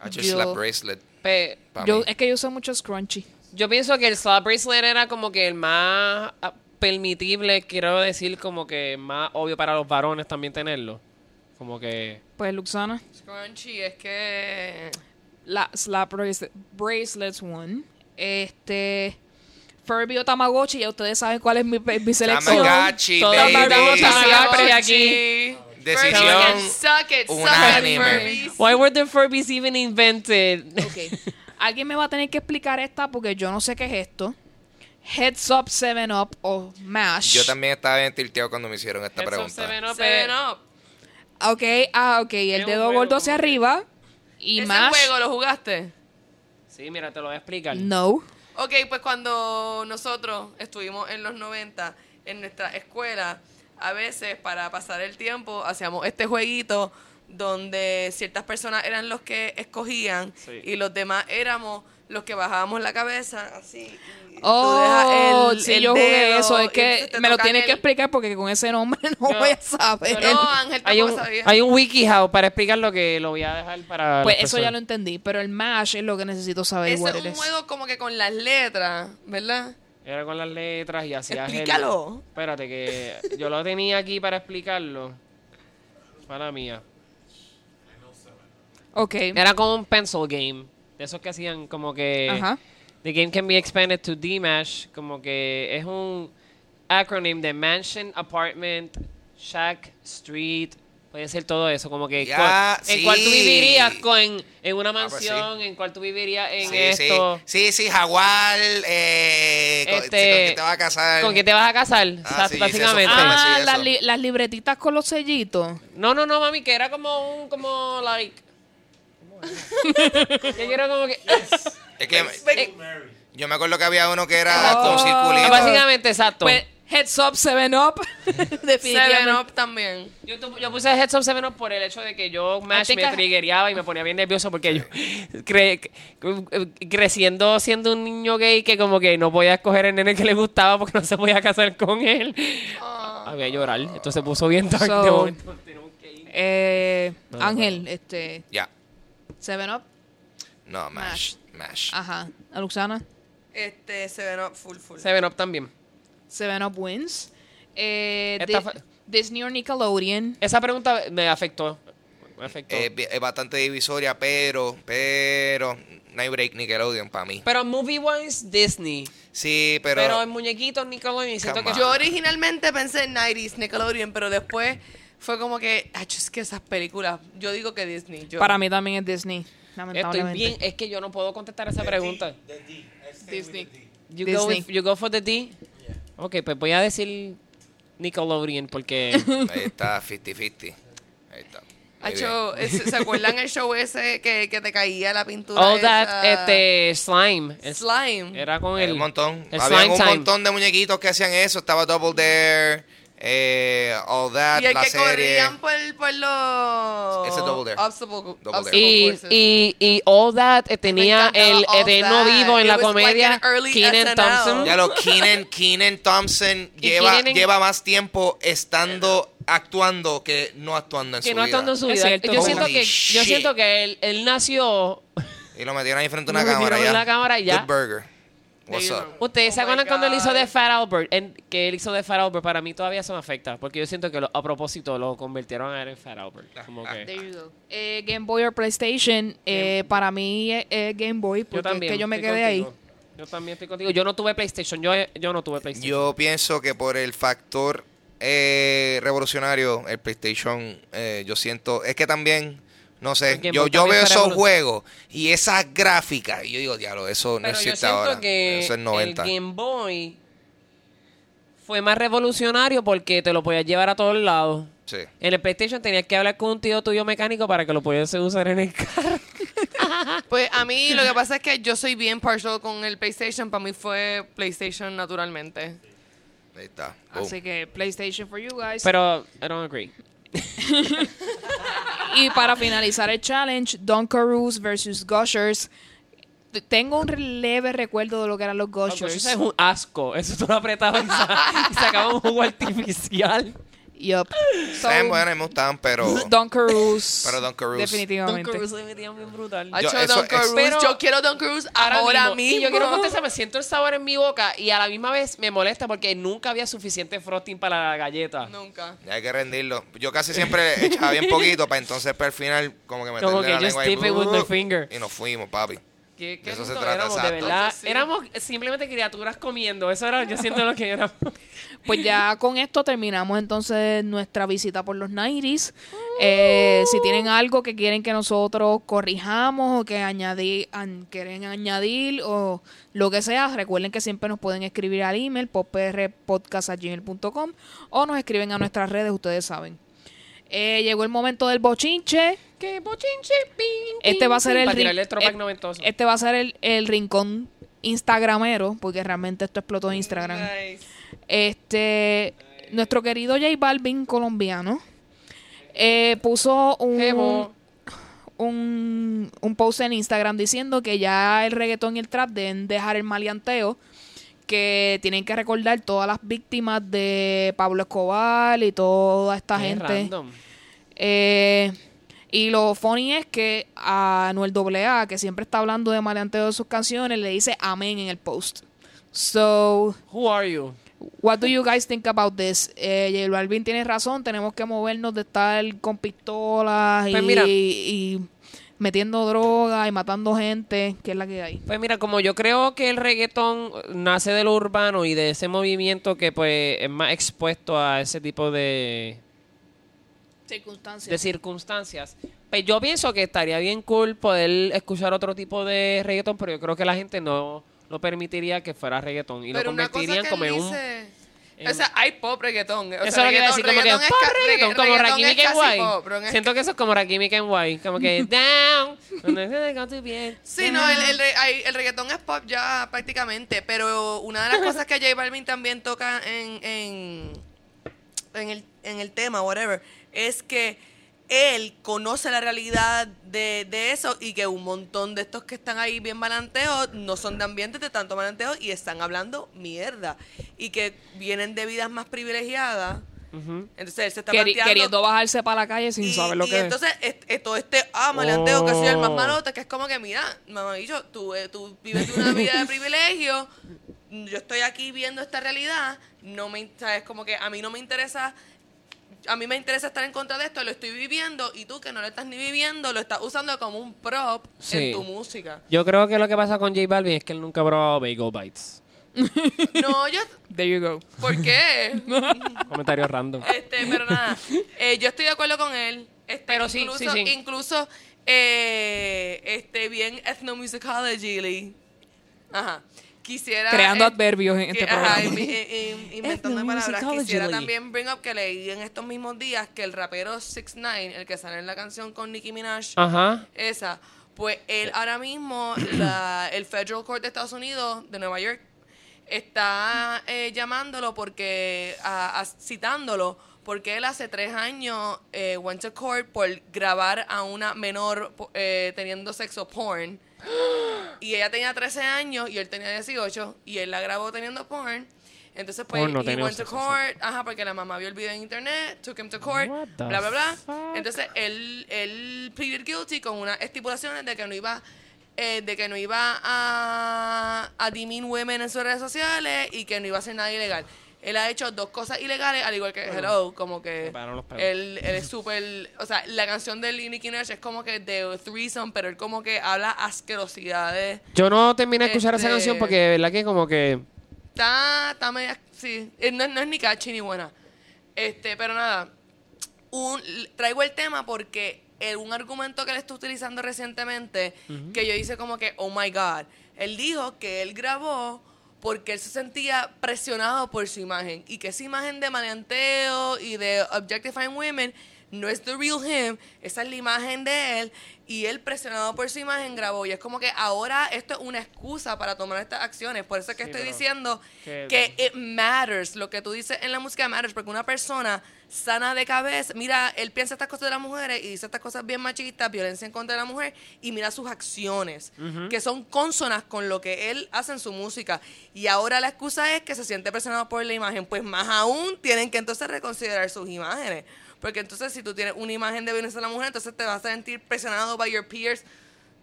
H Yo- slap bracelet. Pe- Yo, es que yo uso mucho scrunchy. yo pienso que el slap bracelet era como que el más ah, permitible, quiero decir, como que más obvio para los varones también tenerlo. Como que... Pues Luxana. Scrunchy, es que... La slap bracelet, bracelets one. Este. Furby o Tamagotchi, ya ustedes saben cuál es mi, mi selección. Tamagotchi, Todos baby. Tamagotchi Tamagotchi. Decisión unánime. Why were the Furbies even invented? Ok. Alguien me va a tener que explicar esta porque yo no sé qué es esto. Heads Up 7 Up o MASH. Yo también estaba bien tilteado cuando me hicieron esta Heads up, pregunta. seven up, Seven eh, Up. Ok, ah, ok. El dedo juego gordo hacia arriba. Y ¿Ese MASH. juego lo jugaste? Sí, mira, te lo voy a explicar. No. Ok, pues cuando nosotros estuvimos en los 90 en nuestra escuela, a veces para pasar el tiempo hacíamos este jueguito donde ciertas personas eran los que escogían Sí. y los demás éramos los que bajábamos la cabeza así. Oh, el- sí, el yo jugué dedo eso. Es que me lo tienes el- que explicar porque con ese nombre no voy a saber. No, Ángel Hay un, sabía. hay un WikiHow para explicar lo que lo voy a dejar para. Pues eso ya lo entendí. Pero el MASH es lo que necesito saber. Ese es it un juego como que con las letras, ¿verdad? Era con las letras y hacía. Explícalo. Espérate, que yo lo tenía aquí para explicarlo. Para mía. Ok. Era como un pencil game. De esos que hacían como que. Ajá. The game can be expanded to DMASH. Como que es un acronym de Mansion, Apartment, Shack, Street. Puede ser todo eso. Como que. Ya, cuál- en sí. cuál tú vivirías con, en una Ah, pues sí. mansión, en cuál tú vivirías en Sí, esto. sí, sí, sí, Jaguar, eh, con, Este, con que te vas a casar. ¿Con quién te vas a casar? Ah, sí, sí, básicamente. eso fue- Ah, sí, las, eso. li- las libretitas con los sellitos. No, no, no, mami, que era como un, como, like... yo era como que... Es que Eh, yo me acuerdo que había uno que era Oh. con circulito. básicamente, exacto. Pues, Heads Up 7 Up. Definitivamente. Seven Up también. yo, tu- yo puse Heads Up 7 Up por el hecho de que yo Mash me triggereaba y me ponía bien nervioso porque yo cre- cre- creciendo siendo un niño gay que como que no podía escoger el nene que le gustaba porque no se podía casar con él. Había a llorar. Entonces se puso bien tarde. So-. Eh, No, no Ángel, este. Ya. 7 Up. No, Mash. Mash. Ajá. A Luxana. Este, Seven Up full full. Seven Up también. 7 Up wins. Eh, Disney or Nickelodeon. Esa pregunta me afectó. Me afectó. Es, bi- es bastante divisoria, pero, pero, no hay break Nickelodeon para mí. Pero movie wise, Disney. Sí, pero, Pero, en muñequitos, Nickelodeon, que... Yo originalmente pensé en 90s Nickelodeon, pero después fue como que, "Ach, es que esas películas, yo digo que Disney. Yo. Para mí también es Disney. Estoy Lamentablemente. bien, es que yo no puedo contestar esa pregunta. Disney. You Disney. go, with- you go for the D? Ok, pues voy a decir Nickelodeon porque... ahí está 50-50. Ahí está. Acho, ¿Se acuerdan el show ese que, que te caía la pintura? All esa? that, este, slime. Slime. Era con el... un montón. el Había slime un time. montón de muñequitos que hacían eso. Estaba Double Dare, eh, All That, y el la que serie. corrían por, por los... Ese es Double Dare. Obstacle, Double obstacle Y, y, y All That eh, tenía el All eterno That. vivo en It la was like comedia, an early Keenan SNL. Thompson. Ya lo Keenan, Keenan Thompson Y lleva, Keenan- lleva más tiempo estando actuando que no actuando en que su no vida. actuando en su Es vida. cierto. Yo siento Holy que yo shit. siento que él, él nació Y lo metieron ahí frente a una Lo cámara ya. la cámara y ya. Good burger. What's up? ¿Ustedes se Oh acuerdan cuando él hizo de Fat Albert? En- que él hizo de Fat Albert, para mí todavía eso me afecta. Porque yo siento que lo- a propósito lo convirtieron a él en Fat Albert. Como que... There you go. Eh, Game Boy o PlayStation, eh, para mí es es Game Boy, porque Yo también. es que yo me estoy quedé ahí. contigo. Yo también estoy contigo. Yo no tuve PlayStation. Yo, yo no tuve PlayStation. Yo pienso que por el factor eh, revolucionario, el PlayStation, eh, yo siento, es que también, no sé, yo, yo veo esos juegos y esas gráficas, y yo digo, diablo, eso no existe ahora. que eso es 90. el Game Boy fue más revolucionario porque te lo podías llevar a todos lados. Sí. En el PlayStation tenías que hablar con un tío tuyo mecánico para que lo pudiese usar en el carro. Pues a mí lo que pasa es que yo soy bien partial con el PlayStation. Para mí fue PlayStation naturalmente. Ahí está. Boom. Así que PlayStation for you guys. Pero I don't agree. Y para finalizar el challenge, Dunkaroos versus Gushers. Tengo un leve recuerdo de lo que eran los Gushers. Eso es un asco. Eso tú lo apretabas y, sa- y sacabas un jugo artificial. Yup. So, Saben buenas, me gustaban, pero... Dunkaroos. Pero Dunkaroos. Definitivamente. Dunkaroos se metían bien brutal. Yo, Yo- eso Pero- yo quiero Dunkaroos ahora, mismo. Y yo quiero contestar, me siento el sabor en mi boca y a la misma vez me molesta porque nunca había suficiente frosting para la galleta. Nunca. Ya hay que rendirlo. Yo casi siempre echaba bien poquito para entonces para el final como que meterle Como que la just lengua ahí, it with uh, finger. Y nos fuimos, papi. ¿Qué, qué Eso se trata, éramos, de verdad. Sí. Éramos simplemente criaturas comiendo. Eso era, yo siento lo que éramos. Pues ya con esto terminamos entonces nuestra visita por los 90s. Eh, si tienen algo que quieren que nosotros corrijamos o que añadir, an- quieren añadir o lo que sea, recuerden que siempre nos pueden escribir al email poprpodcast.gmail.com o nos escriben a nuestras redes, ustedes saben. Eh, llegó el momento del bochinche. ¡Qué bochinche! Pin, Este va a ser el rin- noventoso. Este va a ser el, el rincón instagramero, porque realmente esto explotó en Instagram. Nice. Este, nuestro querido J Balvin colombiano eh, puso un, un, un post en Instagram diciendo que ya el reggaetón y el trap deben dejar el maleanteo, que tienen que recordar todas las víctimas de Pablo Escobar y toda esta Qué gente. random. Eh, y lo funny es que a Anuel AA, que siempre está hablando de maleanteo de sus canciones, le dice amén en el post. So, Who are you? what do you guys think about this? Eh, J Balvin tiene razón, tenemos que movernos de estar con pistolas Pues y, mira. y metiendo droga y matando gente, que es la que hay. Pues mira, como yo creo que el reggaetón nace de lo urbano y de ese movimiento que pues es más expuesto a ese tipo de, Circunstancias. de circunstancias, pues yo pienso que estaría bien cool poder escuchar otro tipo de reggaetón, pero yo creo que la gente no lo permitiría que fuera reggaetón y Pero lo convertirían como en un... en- O sea, hay pop reggaetón. O Eso sea, lo que decir, como que es pop reggaetón, regga- como reggaetón Rakim y es casi Kenway. Siento que eso es como Rakim y Kenway, como que down. Sí, no, el, el, el reggaetón es pop ya prácticamente, pero una de las cosas que J Balvin también toca en, en, en, el, en el tema, whatever, es que él conoce la realidad de, de eso y que un montón de estos que están ahí bien malanteos no son de ambientes de tanto malanteo y están hablando mierda y que vienen de vidas más privilegiadas. Ujú. Entonces él se está Queri- planteando queriendo bajarse para la calle sin y, saber lo y que es. entonces es- es todo este ah, maleanteo que soy el más Oh. malote, que es como que, mira, mamá dicho, tú, eh, tú vives una vida de privilegio, yo estoy aquí viendo esta realidad, no me, sabes, como que a mí no me interesa, a mí me interesa estar en contra de esto, lo estoy viviendo, y tú que no lo estás ni viviendo, lo estás usando como un prop Sí. en tu música. Yo creo que lo que pasa con J Balvin es que él nunca ha probado Bagel Bites. No, yo, There you go. ¿por qué? Comentario random. Este, pero nada, eh, yo estoy de acuerdo con él. Este, Pero sí, incluso, sí, sí. Incluso, eh, este, bien ethnomusicology. Ajá. Quisiera... Creando eh, adverbios en este que- ajá, programa. invi- eh, eh, inventando palabras. Quisiera también bring up que leí en estos mismos días que el rapero 6 9 el que sale en la canción con Nicki Minaj, Ajá. esa, pues él ahora mismo, la- el Federal Court de Estados Unidos, de Nueva York, está eh, llamándolo porque, a- a- citándolo, porque él hace tres años eh, went to court por grabar a una menor eh, teniendo sexo porn. Y ella tenía 13 años y él tenía 18 y él la grabó teniendo porn. Entonces, pues, he went to court, ajá, porque la mamá vio el video en internet, took him to court, bla, bla, bla. fuck? Entonces, él, él pleaded guilty con unas estipulaciones de que no iba eh, de que no iba a, a demean women en sus redes sociales y que no iba a hacer nada ilegal. Él ha hecho dos cosas ilegales, al igual que Hello, como que los él, él es súper, o sea, la canción de Nicki Minaj es como que de threesome, pero él como que habla asquerosidades. Yo no terminé de escuchar esa Este- canción porque de verdad que como que... Está, está media, sí, eh, no, es- no es ni catchy ni buena. Este, pero nada, un, traigo el tema porque el- un argumento que él está utilizando recientemente, que yo hice como que, oh my God, él dijo que él grabó porque él se sentía presionado por su imagen. Y que esa imagen de maleanteo y de objectifying women no es the real him, esa es la imagen de él. Y él presionado por su imagen grabó. Y es como que ahora esto es una excusa para tomar estas acciones, por eso es que Sí, estoy diciendo que- que it matters, lo que tú dices en la música matters, porque una persona sana de cabeza, mira, él piensa estas cosas de las mujeres y dice estas cosas bien machistas, violencia en contra de la mujer, y mira sus acciones, que son consonas con lo que él hace en su música. Y ahora la excusa es que se siente presionado por la imagen, pues más aún tienen que entonces reconsiderar sus imágenes. Porque entonces si tú tienes una imagen de violencia a la mujer, entonces te vas a sentir presionado by your peers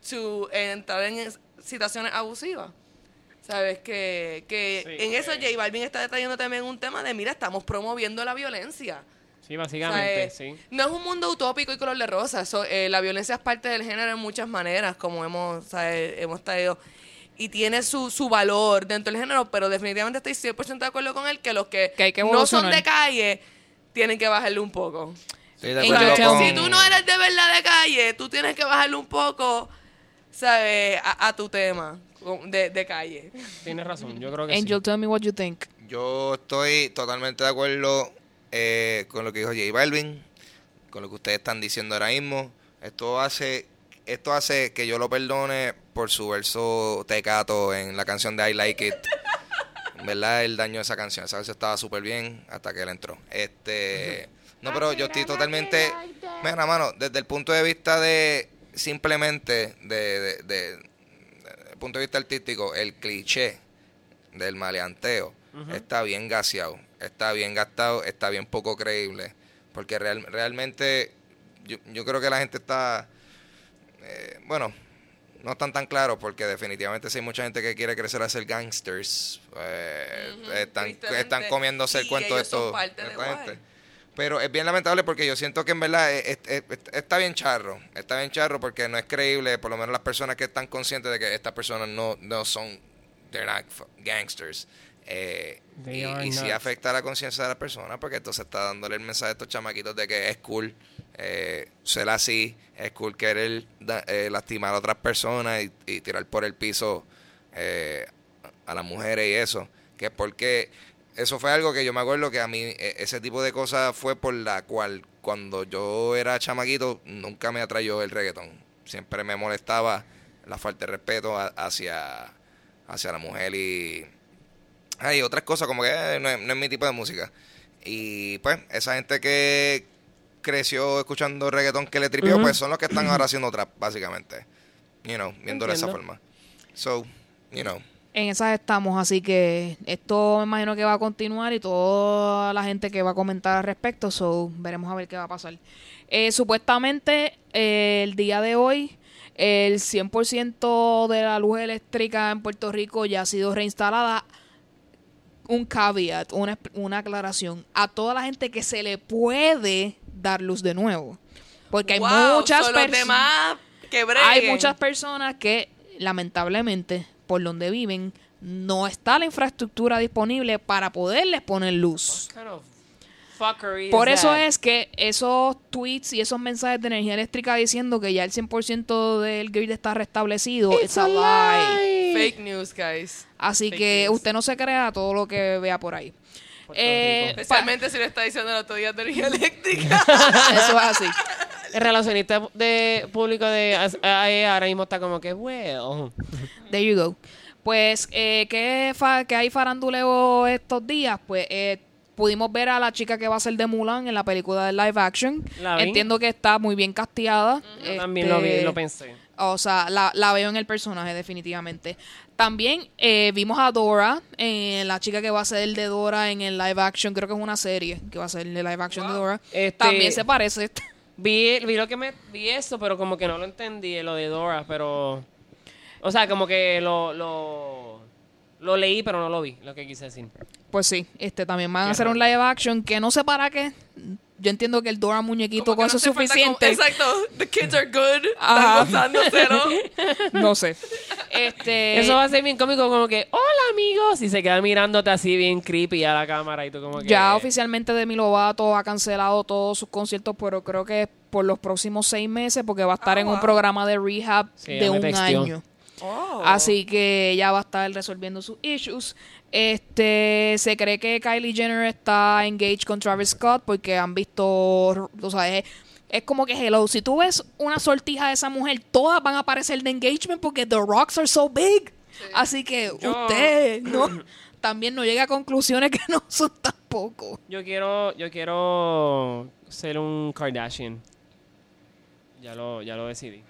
to entrar en es- situaciones abusivas. Sabes que, que Sí, en eso eh. J Balvin está trayendo también un tema de, mira, estamos promoviendo la violencia. Sí, O básicamente, sea, eh, sí. No es un mundo utópico y color de rosa. Eso, eh, la violencia es parte del género en muchas maneras, como hemos, o sea, eh, hemos traído. Y tiene su, su valor dentro del género, pero definitivamente estoy 100% de acuerdo con él que los que, Que hay que no son de calle tienen que bajarle un poco. De acuerdo con- Si tú no eres de verdad de calle, tú tienes que bajarle un poco, ¿sabes? A, a tu tema de, de calle. Tienes razón, yo creo que Angel, sí. tell me what you think. Yo estoy totalmente de acuerdo eh, con lo que dijo J Balvin, con lo que ustedes están diciendo ahora mismo. Esto hace, esto hace que yo lo perdone por su verso tecato en la canción de I Like It. ¿Verdad? El daño de esa canción. Esa canción estaba súper bien hasta que él entró. Este. No, pero yo estoy totalmente. Mira, mano, desde el punto de vista de. Simplemente de. de, el punto de vista artístico, el cliché del maleanteo está bien gaseado, está bien gastado, está bien poco creíble. Porque real- realmente yo, yo creo que la gente está, eh, bueno, no están tan claros porque definitivamente si hay mucha gente que quiere crecer a ser gangsters, eh, están, están comiéndose el cuento de ellos Pero es bien lamentable porque yo siento que en verdad es- es- es- está bien charro. Está bien charro porque no es creíble, por lo menos las personas que están conscientes de que estas personas no, no son, they're not gangsters. Eh, They y sí afecta a la conciencia de las personas porque entonces está dándole el mensaje a estos chamaquitos de que es cool eh, ser así, es cool querer da- eh, lastimar a otras personas y, y tirar por el piso eh, a las mujeres y eso. Que porque eso fue algo que yo me acuerdo que a mí e- ese tipo de cosas fue por la cual cuando yo era chamaquito nunca me atrayó el reggaetón. Siempre me molestaba la falta de respeto a- hacia, hacia la mujer y hay otras cosas como que eh, no, es, no es mi tipo de música. Y pues esa gente que creció escuchando reggaetón que le tripió, pues son los que están ahora haciendo trap, básicamente. You know, viéndolo de esa forma. So, you know. En esas estamos, así que esto me imagino que va a continuar y toda la gente que va a comentar al respecto, so veremos a ver qué va a pasar. Eh, supuestamente eh, el día de hoy el 100% de la luz eléctrica en Puerto Rico ya ha sido reinstalada. Un caveat, una, una aclaración a toda la gente que se le puede dar luz de nuevo. Porque hay Wow, muchas personas hay muchas personas que lamentablemente por donde viven no está la infraestructura disponible para poderles poner luz. Por eso es que esos tweets y esos mensajes de energía eléctrica diciendo que ya el 100% del grid está restablecido, it's, a, lie. Fake news, guys. Así Fake que news. usted no se crea todo lo que vea por ahí. Eh. Especialmente si le está diciendo la autoridad de energía eléctrica. Eso es así. El relacionista de público de AE ahora mismo está como que, well. There you go. Pues, eh, ¿qué, fa- qué hay faranduleo estos días? Pues, eh, pudimos ver a la chica que va a ser de Mulan en la película de live action. Entiendo que está muy bien castigada. Yo también lo vi, Este, lo pensé. O sea, la, la veo en el personaje, definitivamente. También eh, vimos a Dora, eh, la chica que va a ser el de Dora en el live action. Creo que es una serie que va a ser el de live action de Dora. Este- También se parece. Vi, vi lo que me vi eso, pero como que no lo entendí, lo de Dora, pero O sea, como que lo, lo, lo leí, pero no lo vi, lo que quise decir. Pues sí, este también van a hacer un live action que no sé para qué. Yo entiendo que el Dora muñequito Como con no eso es falta como- suficiente. exacto. The kids are good. Ajá. Están gozándoselo. No sé. Este Eso va a ser bien cómico, como que, hola amigos, y se queda mirándote así bien creepy a la cámara y tú como que... Ya oficialmente Demi Lovato ha cancelado todos sus conciertos, pero creo que es por los próximos seis meses porque va a estar Ah, en un programa de rehab Sí, de un texteó. año. Oh. Así que ella va a estar resolviendo sus issues. Este, se cree que Kylie Jenner está engaged con Travis Scott porque han visto, o sea, es, es como que hello, si tú ves una sortija de esa mujer, todas van a aparecer de engagement porque the rocks are so big. Así que Yo- usted no también no llega a conclusiones que no son tampoco. Yo quiero, yo quiero ser un Kardashian. Ya lo, ya lo decidí.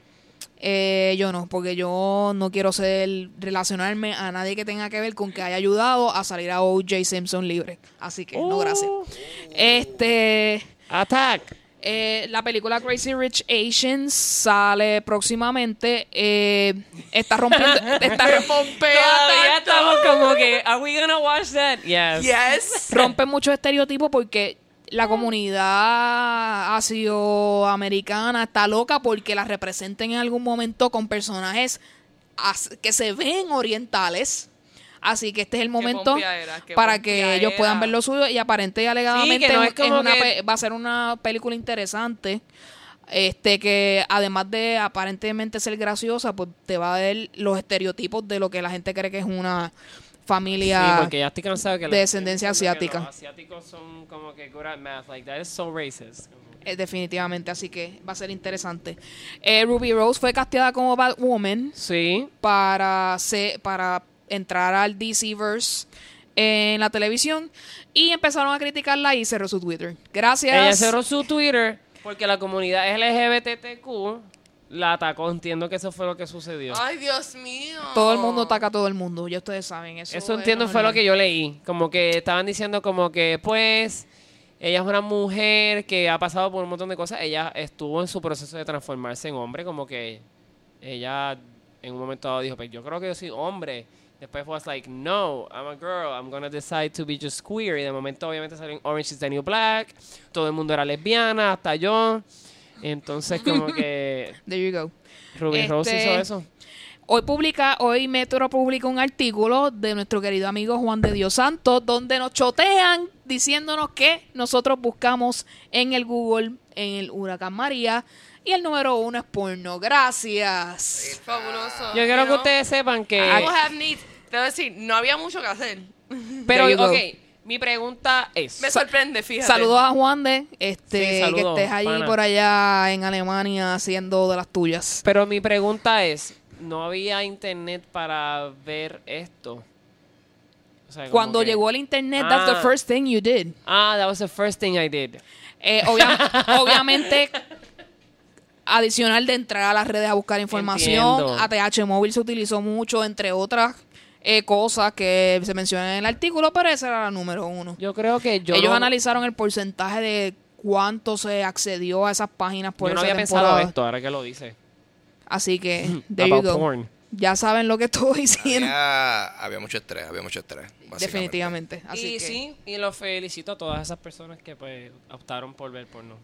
Eh, yo no, porque yo no quiero ser relacionarme a nadie que tenga que ver con que haya ayudado a salir a O.J. Simpson libre. Así que no, gracias. Uh. Este, Attack. eh, la película Crazy Rich Asians sale próximamente. Eh, está rompiendo, está Todavía estamos como que, are we gonna watch that? Yes. Yes. rompe muchos estereotipos porque la comunidad americana está loca porque la representen en algún momento con personajes que se ven orientales. Así que este es el momento para que ellos puedan ver lo suyo y aparente y alegadamente Sí, que no es- una que- va a ser una película interesante. Este que además de aparentemente ser graciosa, pues te va a dar los estereotipos de lo que la gente cree que es una familia Sí, porque ya estoy cansado que de descendencia asiática. Los asiáticos son como que good at math. Like, that is so racist. Eh, definitivamente, así que va a ser interesante. Eh, Ruby Rose fue casteada como Batwoman Sí. para, se- para entrar al DC-verse en la televisión y empezaron a criticarla y cerró su Twitter. Gracias. Ella cerró su Twitter porque la comunidad LGBTQ la atacó. Entiendo que eso fue lo que sucedió. Ay, Dios mío. Todo el mundo ataca a todo el mundo, ya ustedes saben. Eso, Eso es entiendo fue lo que yo leí. Como que estaban diciendo como que pues ella es una mujer que ha pasado por un montón de cosas. Ella estuvo en su proceso de transformarse en hombre. Como que ella en un momento dado dijo, pues yo creo que yo soy hombre. Después was like, no, I'm a girl. I'm gonna decide to be just queer. Y de momento obviamente salió en Orange is the New Black. Todo el mundo era lesbiana, hasta yo. Entonces como que There you go. Ruby Rose Este, hizo eso. Hoy publica, hoy Metro publica un artículo de nuestro querido amigo Juan de Dios Santos, donde nos chotean diciéndonos que nosotros buscamos en el Google, en el huracán María, y el número uno es porno. Gracias. Fabuloso. Yo quiero que ustedes sepan que... People have needs. Te voy a decir, no había mucho que hacer. Pero, There you go. ok, mi pregunta es... Me sorprende, fíjate. Saludos a Juan de, este, Sí, saludos, que estés allí pana. por allá en Alemania haciendo de las tuyas. Pero mi pregunta es, ¿no había internet para ver esto? O sea, como Cuando que- llegó el internet, that's Ah. the first thing you did. Ah, that was the first thing I did. Eh, obvia- obviamente, adicional de entrar a las redes a buscar información, Entiendo. ATH móvil se utilizó mucho, entre otras eh, cosas que se mencionan en el artículo, pero esa era la número uno. Yo creo que yo Ellos no, analizaron el porcentaje de cuánto se accedió a esas páginas por yo no esa había temporada. pensado esto, ahora que lo dice. Así que, there you About go. porn. Ya saben lo que estoy diciendo. Había, había mucho estrés, había mucho estrés. Definitivamente. Así y que, sí, y los felicito a todas esas personas que pues optaron por ver porno.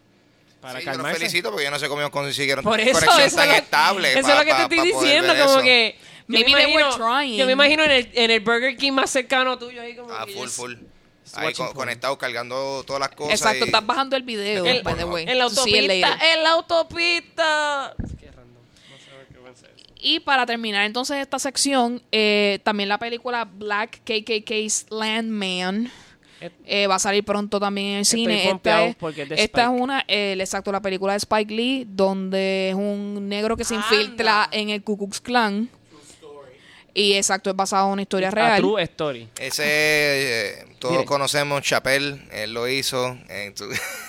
Para Sí, yo los felicito porque yo no sé cómo ellos consiguieron Por eso, conexión eso, tan es lo, estable. eso pa- es lo que pa- te estoy diciendo, como eso. que yo me, Maybe they were imagino, trying. yo me imagino en el, en el Burger King más cercano tuyo ahí como Ah, que full, full. Ahí co- conectado, cargando todas las cosas. exacto, y- estás bajando el video, El- by the way. En la autopista, en la autopista. Y para terminar entonces esta sección, eh, también la película Black KKK's Landman eh, va a salir pronto también en el cine. Esta es, porque es de esta es Spike. una, eh, el- exacto, la película de Spike Lee, donde es un negro que se Anda. infiltra en el Ku Klux Klan. Y exacto, es basado en una historia A real. true story. Ese, eh, todos Mire. conocemos Chappelle, él lo hizo. En tu-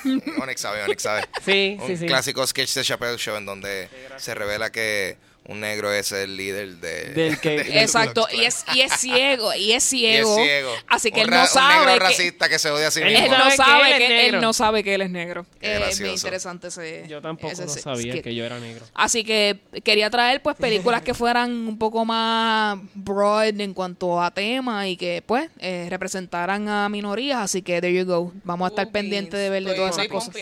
Onyx sabe, Onyx sabe. Sí, Un sí, sí. clásico sketch de Chappelle Show en donde se revela que un negro es el líder de, Del que- Ku Exacto, y es, y es ciego, y es Y es ciego. ciego. Así que Un él no Un sabe negro que, racista que se odia a sí Él él mismo. sabe no que sabe él que, él negro. no sabe que él es negro. Qué Eh, es bien interesante ese. Yo tampoco ese lo sabía skit. que yo era negro. Así que quería traer pues películas que fueran un poco más broad en cuanto a tema y que pues eh, representaran a minorías. Así que there you go. Vamos a estar pendientes de ver de todas esas cosas.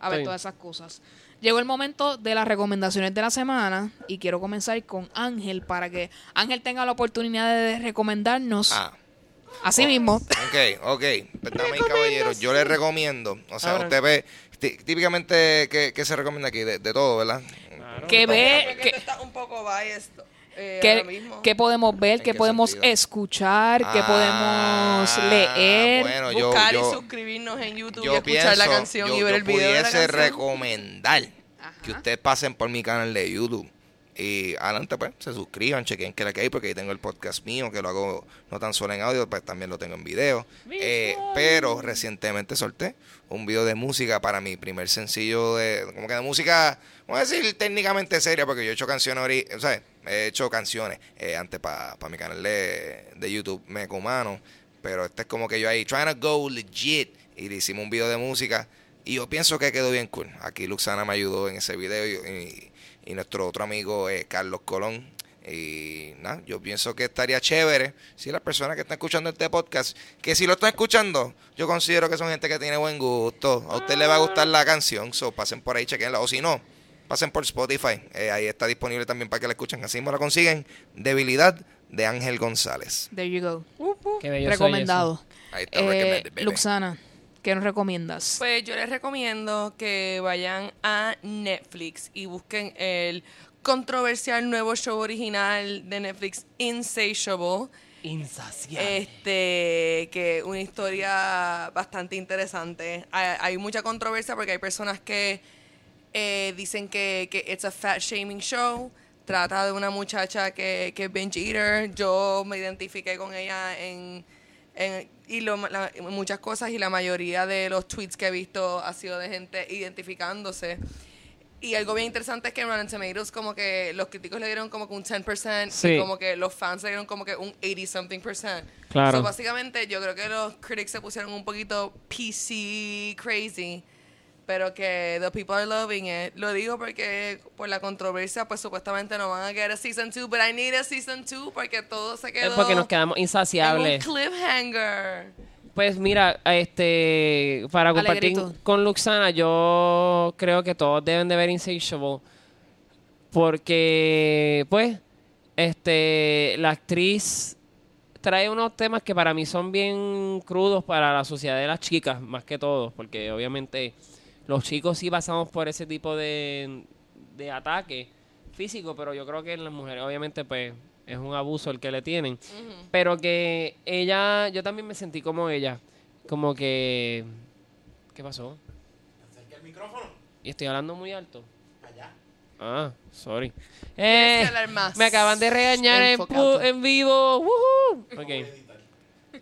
A ver todas esas cosas. Llegó el momento de las recomendaciones de la semana y quiero comenzar con Ángel para que Ángel tenga la oportunidad de recomendarnos Ah, así mismo. ok, ok. Pues, damas y caballeros, yo les recomiendo. O sea, Ahora. usted ve. tí- Típicamente, ¿qué, qué se recomienda aquí? De, de todo, ¿verdad? Claro. Que ve, que, tú estás un poco biased eh, mismo. que podemos ver, ¿En que qué podemos sentido? escuchar, que Ah, podemos leer. Bueno, yo, Buscar yo, y suscribirnos en YouTube y yo escuchar la pienso, canción yo- y ver yo el video de la pudiese canción. recomendar Ajá. que ustedes pasen por mi canal de YouTube. Y adelante, pues, se suscriban, chequen que la que hay, porque ahí tengo el podcast mío, que lo hago no tan solo en audio, pues también lo tengo en video. Eh, pero recientemente solté un video de música para mi primer sencillo de, como que de música, vamos a decir técnicamente seria, porque yo he hecho canciones, ori- o sea, he hecho canciones eh, antes para mi canal de, de YouTube, Mecumano, pero este es como que yo ahí, trying to go legit, y le hicimos un video de música, y yo pienso que quedó bien cool. Aquí Luxana me ayudó en ese video y, y- y nuestro otro amigo eh, Carlos Colón. Y nada, yo pienso que estaría chévere si las personas que están escuchando este podcast, que si lo están escuchando, yo considero que son gente que tiene buen gusto. A usted le va a gustar la canción, so pasen por ahí, chequenla. O si no, pasen por Spotify. Eh, ahí está disponible también para que la escuchen. Así me la consiguen. Debilidad de Ángel González. There you go. Qué bello soy Recomendado. Ahí está, Eh. Luxana, ¿qué nos recomiendas? Pues yo les recomiendo que vayan a Netflix y busquen el controversial nuevo show original de Netflix, Insatiable. Insaciable. Este, que una historia bastante interesante. Hay, hay mucha controversia porque hay personas que eh, dicen que, que it's a fat shaming show. Trata de una muchacha que, que es binge eater. Yo me identifiqué con ella en, en- y lo- la- muchas cosas y la mayoría de los tweets que he visto ha sido de gente identificándose. Y algo bien interesante es que en Rotten Tomatoes como que los críticos le dieron como que un 10% Sí. y como que los fans le dieron como que un 80 something percent. Claro. So, básicamente yo creo que los critics se pusieron un poquito PC crazy, pero que the people are loving it. Lo digo porque por la controversia pues supuestamente no van a querer season 2, but I need a season 2 porque todo se quedó Es porque nos quedamos en un insaciables. cliffhanger. Pues mira, este, para compartir Alegrito. con Luxana, yo creo que todos deben de ver Insatiable porque, pues, este, la actriz trae unos temas que para mí son bien crudos para la sociedad de las chicas, más que todo, porque obviamente los chicos sí pasamos por ese tipo de, de ataque físico, pero yo creo que en las mujeres obviamente pues es un abuso el que le tienen. Pero que ella, yo también me sentí como ella, como que... ¿Qué pasó? Y estoy hablando muy alto. Ah, sorry. Eh, que hablar más. Me acaban de regañar en, en vivo. Woohoo. Ok.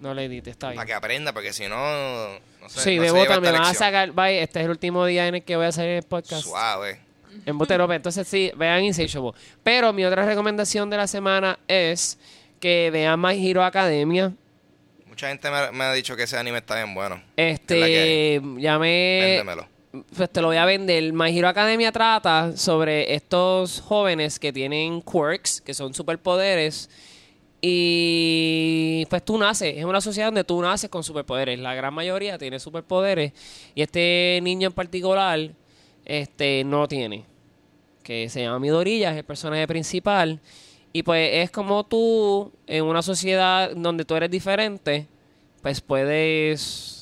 No le edite, está bien. Para que aprenda, porque si no, no sé. Sí, no de bota me van a sacar. Bye, este es el último día en el que voy a salir el podcast. Suave. En Boterope. Entonces sí, vean Insatiable. Pero mi otra recomendación de la semana es que vean My Hero Academia. Mucha gente me, me ha dicho que ese anime está bien bueno. Este, ya me... Véndemelo. Pues te lo voy a vender. My Hero Academia trata sobre estos jóvenes que tienen quirks, que son superpoderes. Y pues tú naces, es una sociedad donde tú naces con superpoderes. La gran mayoría tiene superpoderes. Y este niño en particular, este, no tiene. Que se llama Midorilla, es el personaje principal. Y pues es como tú, en una sociedad donde tú eres diferente, pues puedes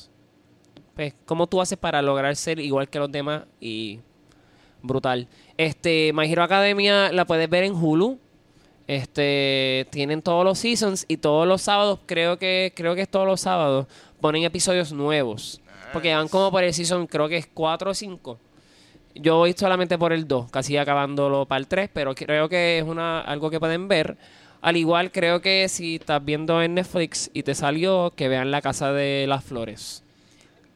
pues, ¿cómo tú haces para lograr ser igual que los demás? Y brutal. Este, My Hero Academia la puedes ver en Hulu. Este, tienen todos los seasons y todos los sábados, creo que creo que es todos los sábados, ponen episodios nuevos. Porque van como por el season, creo que es 4 o 5. Yo voy solamente por el 2, casi acabándolo para el 3, pero creo que es una algo que pueden ver. Al igual creo que si estás viendo en Netflix y te salió, que vean La Casa de las Flores.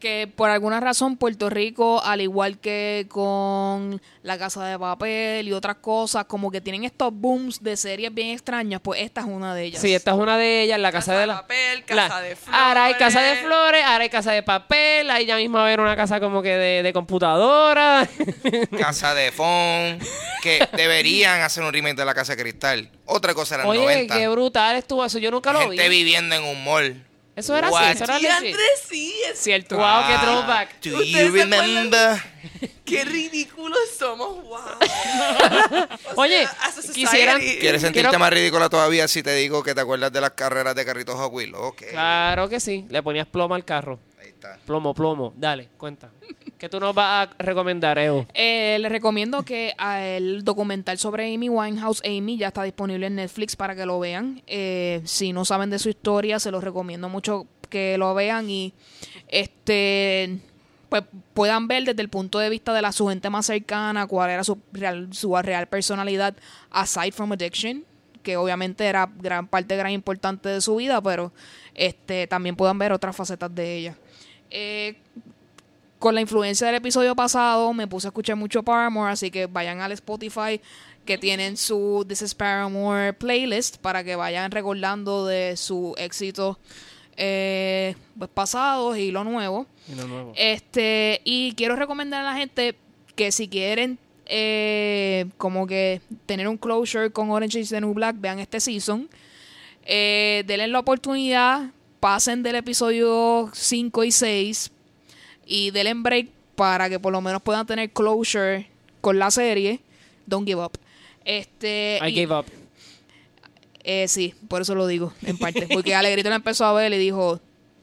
Que por alguna razón Puerto Rico, al igual que con La Casa de Papel y otras cosas, como que tienen estos booms de series bien extrañas, pues esta es una de ellas. Sí, esta es una de ellas, la casa, Casa de de la... papel, la- casa de Ahora hay casa de flores. flores, ahora hay casa de papel, ahí ya mismo va a haber una casa como que de, de computadora. Casa de Fon, que deberían hacer un remake de la Casa de Cristal. Otra cosa eran Oye, 90. qué brutal estuvo eso, yo nunca lo vi. Gente viviendo en un mall. Eso era What? así, eso era legit. Andrés sí, es Cierto. Wow, qué throwback. Do ¿Ustedes you se acuerdan? remember? Qué ridículos somos, wow. Oye, sea, as a society- quisieran- ¿Quieres sentirte Quiero- más ridícula todavía si te digo que te acuerdas de las carreras de carritos Hot Wheels? Ok. Claro que sí, le ponías plomo al carro. Ahí está. Plomo, plomo. Dale, cuenta. ¿Qué tú nos vas a recomendar, Evo? Eh, les recomiendo que ah, el documental sobre Amy Winehouse, Amy, ya está disponible en Netflix para que lo vean. Eh, si no saben de su historia, se los recomiendo mucho que lo vean y este pues puedan ver desde el punto de vista de la su gente más cercana cuál era su real, su real personalidad aside from addiction que obviamente era gran parte gran importante de su vida pero este también puedan ver otras facetas de ella Eh, con la influencia del episodio pasado me puse a escuchar mucho Paramore, así que vayan al Spotify que tienen su This is Paramore playlist para que vayan recordando de su éxito eh, pues, pasados y lo nuevo. Y lo nuevo. Este, y quiero recomendar a la gente que si quieren eh, como que tener un closure con Orange is the New Black, vean este season. Eh, denle la oportunidad, pasen del episodio 5 y 6 y denle break para que por lo menos puedan tener closure con la serie. Don't give up. Este, I y- gave up. eh, sí, por eso lo digo, en parte. Porque Alegrito la empezó a ver y dijo,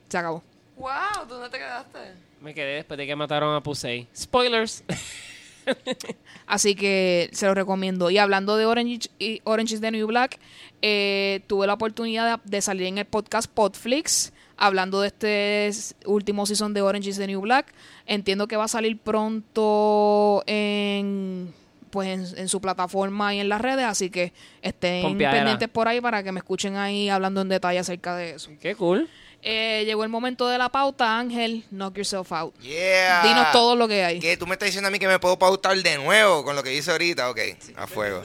se acabó. Wow, ¿dónde te quedaste? Me quedé después de que mataron a Pusey. Spoilers. Así que se lo recomiendo. Y hablando de Orange, y Orange is the New Black, eh, tuve la oportunidad de, de salir en el podcast Podflix hablando de este último season de Orange is the New Black. Entiendo que va a salir pronto en pues en, en su plataforma y en las redes, así que estén Pompeadera. pendientes por ahí para que me escuchen ahí hablando en detalle acerca de eso. Qué cool. Eh, llegó el momento de la pauta, Ángel, knock yourself out. Yeah. Dinos todo lo que hay. ¿Qué? ¿Tú me estás diciendo a mí que me puedo pautar de nuevo con lo que hice ahorita? Ok, a fuego.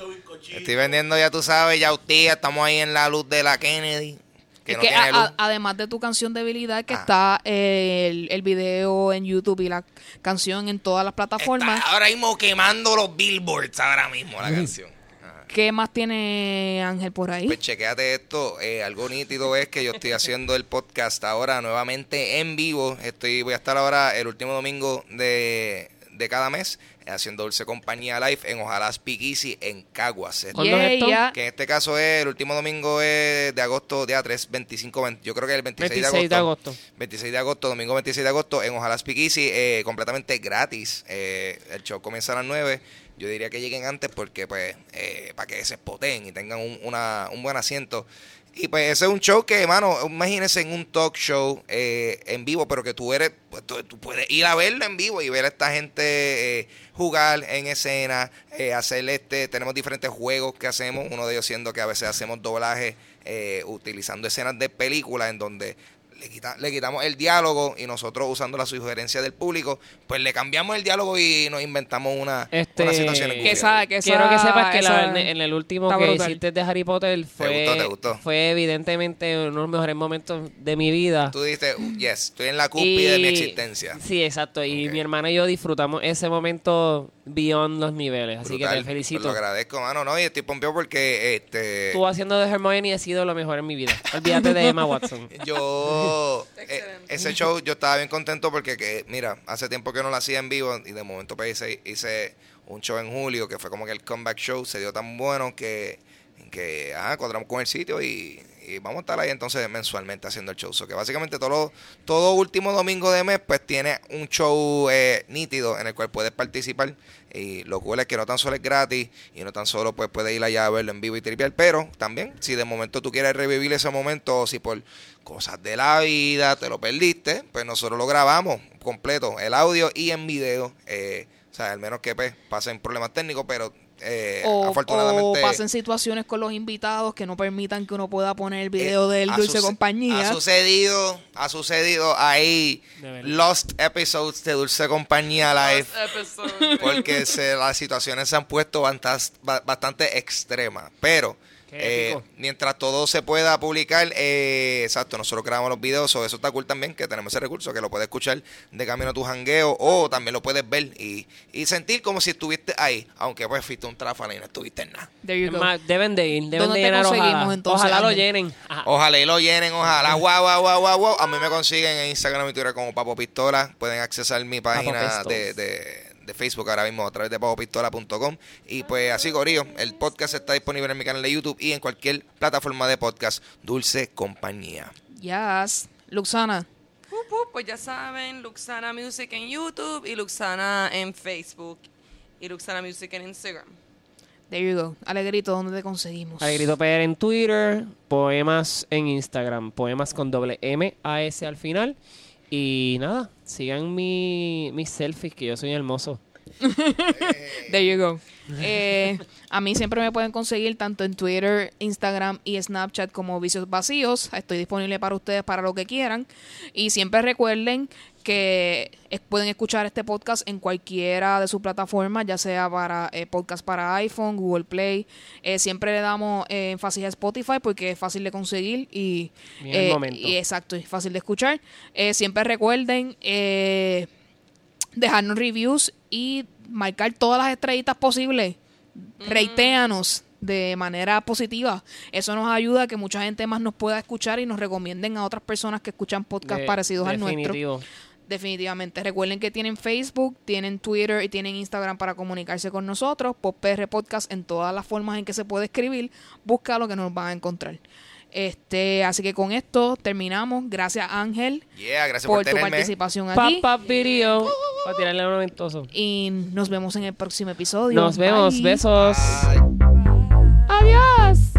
Estoy vendiendo, ya tú sabes, ya usted, estamos ahí en la luz de la Kennedy. Que Es no que tiene a- luz. a- además de tu canción Debilidad, que Ah. está eh, el, el video en YouTube y la canción en todas las plataformas, Está ahora mismo quemando los billboards ahora mismo la canción. Ajá. ¿qué más tiene Ángel por ahí? Pues chequéate esto, eh, algo nítido es que yo estoy haciendo el podcast ahora nuevamente en vivo. Estoy, voy a estar ahora el último domingo de, de cada mes haciendo Dulce Compañía Live en Ojalá Speak Easy en Caguas. Esto- ¿Cuándo es Yeah. Que en este caso es el último domingo es de agosto, día 3, 25, 20, yo creo que el 26, 26 de agosto. 26 de agosto, domingo 26 de agosto, en Ojalá Speak Easy, eh, completamente gratis. Eh, el show comienza a las 9. Yo diría que lleguen antes porque, pues, eh, para que se espoten y tengan un, una- un buen asiento. Y pues ese es un show que, hermano, imagínense en un talk show eh, en vivo, pero que tú eres, pues, tú, puedes ir a verlo en vivo y ver a esta gente eh, jugar en escena, eh, hacer este, tenemos diferentes juegos que hacemos, uno de ellos siendo que a veces hacemos doblaje eh, utilizando escenas de películas en donde le, quita- le quitamos el diálogo y nosotros usando la sugerencia del público, pues le cambiamos el diálogo y nos inventamos una, Este, una situación Que esa- que esa- Quiero que sepas que la- esa- en, en el último que brutal. hiciste de Harry Potter fue, gustó, te gustó? fue evidentemente uno de los mejores momentos de mi vida. Tú dijiste, "Uh, yes, estoy en la cúspide de mi existencia. Sí, exacto. Y mi hermana y yo disfrutamos ese momento beyond los niveles. Así que te felicito. Pues lo agradezco, mano, ¿no? Y estoy pompeado porque este Tú haciendo de Hermione ha sido lo mejor en mi vida. Olvídate de Emma Watson. yo eh, ese show yo estaba bien contento porque que mira, hace tiempo que no lo hacía en vivo y de momento pues hice, hice un show en julio que fue como que el comeback show se dio tan bueno que que ah, cuadramos con el sitio y, y vamos a estar ahí entonces mensualmente haciendo el show. So que básicamente todo, todo último domingo de mes pues tiene un show eh, nítido en el cual puedes participar y lo cool es que no tan solo es gratis y no tan solo pues puedes ir allá a verlo en vivo y tripear, pero también si de momento tú quieres revivir ese momento o si por cosas de la vida te lo perdiste, pues nosotros lo grabamos completo, el audio y en video. eh, o sea, al menos que pues, pasen problemas técnicos, pero Eh, O, afortunadamente. o pasen situaciones con los invitados que no permitan que uno pueda poner el video eh, del ha Dulce Compañía. Ha sucedido, ha sucedido ahí. Lost Episodes de Dulce Compañía Live. Porque se, las situaciones se han puesto bantas- ba- bastante extremas. Pero eh, mientras todo se pueda publicar, eh, exacto, nosotros grabamos los videos, so eso está cool también, que tenemos ese recurso, que lo puedes escuchar de camino a tu jangueo o también lo puedes ver y, y sentir como si estuviste ahí, aunque pues fuiste un tráfala y no estuviste en nada. Deben de ir, deben ¿Dónde de llenar, ojalá. entonces, ojalá lo llenen. Ajá. Ojalá y lo llenen, ojalá. Guau, guau, guau, guau. A mí me consiguen en Instagram y Twitter como Papo Pistola. Pueden accesar mi página de, de, de Facebook ahora mismo a través de papopistola.com. Y pues así, Gorillo, el podcast está disponible en mi canal de YouTube y en cualquier plataforma de podcast. Dulce Compañía. Yes. Luxana. Uh, uh, pues ya saben, Luxana Music en YouTube y Luxana en Facebook. Y Luxana Music en Instagram. There you go. Alegrito, ¿dónde te conseguimos? Alegrito PR en Twitter, poemas en Instagram, poemas con doble M A S al final. Y nada, sigan mi, mis selfies, que yo soy hermoso. There you go. Eh, a mí siempre me pueden conseguir tanto en Twitter, Instagram y Snapchat como Vicios Vacíos. Estoy disponible para ustedes para lo que quieran. Y siempre recuerden que es- pueden escuchar este podcast en cualquiera de sus plataformas, ya sea para eh, podcast para iPhone, Google Play. Eh, siempre le damos eh, énfasis a Spotify porque es fácil de conseguir y, eh, y exacto, es fácil de escuchar. Eh, siempre recuerden eh, dejarnos reviews y marcar todas las estrellitas posibles. Reitéanos de manera positiva. Eso nos ayuda a que mucha gente más nos pueda escuchar y nos recomienden a otras personas que escuchan podcasts De- parecidos al nuestro. Definitivamente. Recuerden que tienen Facebook, tienen Twitter y tienen Instagram para comunicarse con nosotros. PopR Podcast en todas las formas en que se puede escribir. Busca lo que nos van a encontrar. Este, así que con esto terminamos. Gracias Ángel Yeah, gracias por, por tu participación aquí. Papá video. Para tirarle a un noventoso. Y nos vemos en el próximo episodio. Nos vemos. Bye. Besos. Bye. Adiós.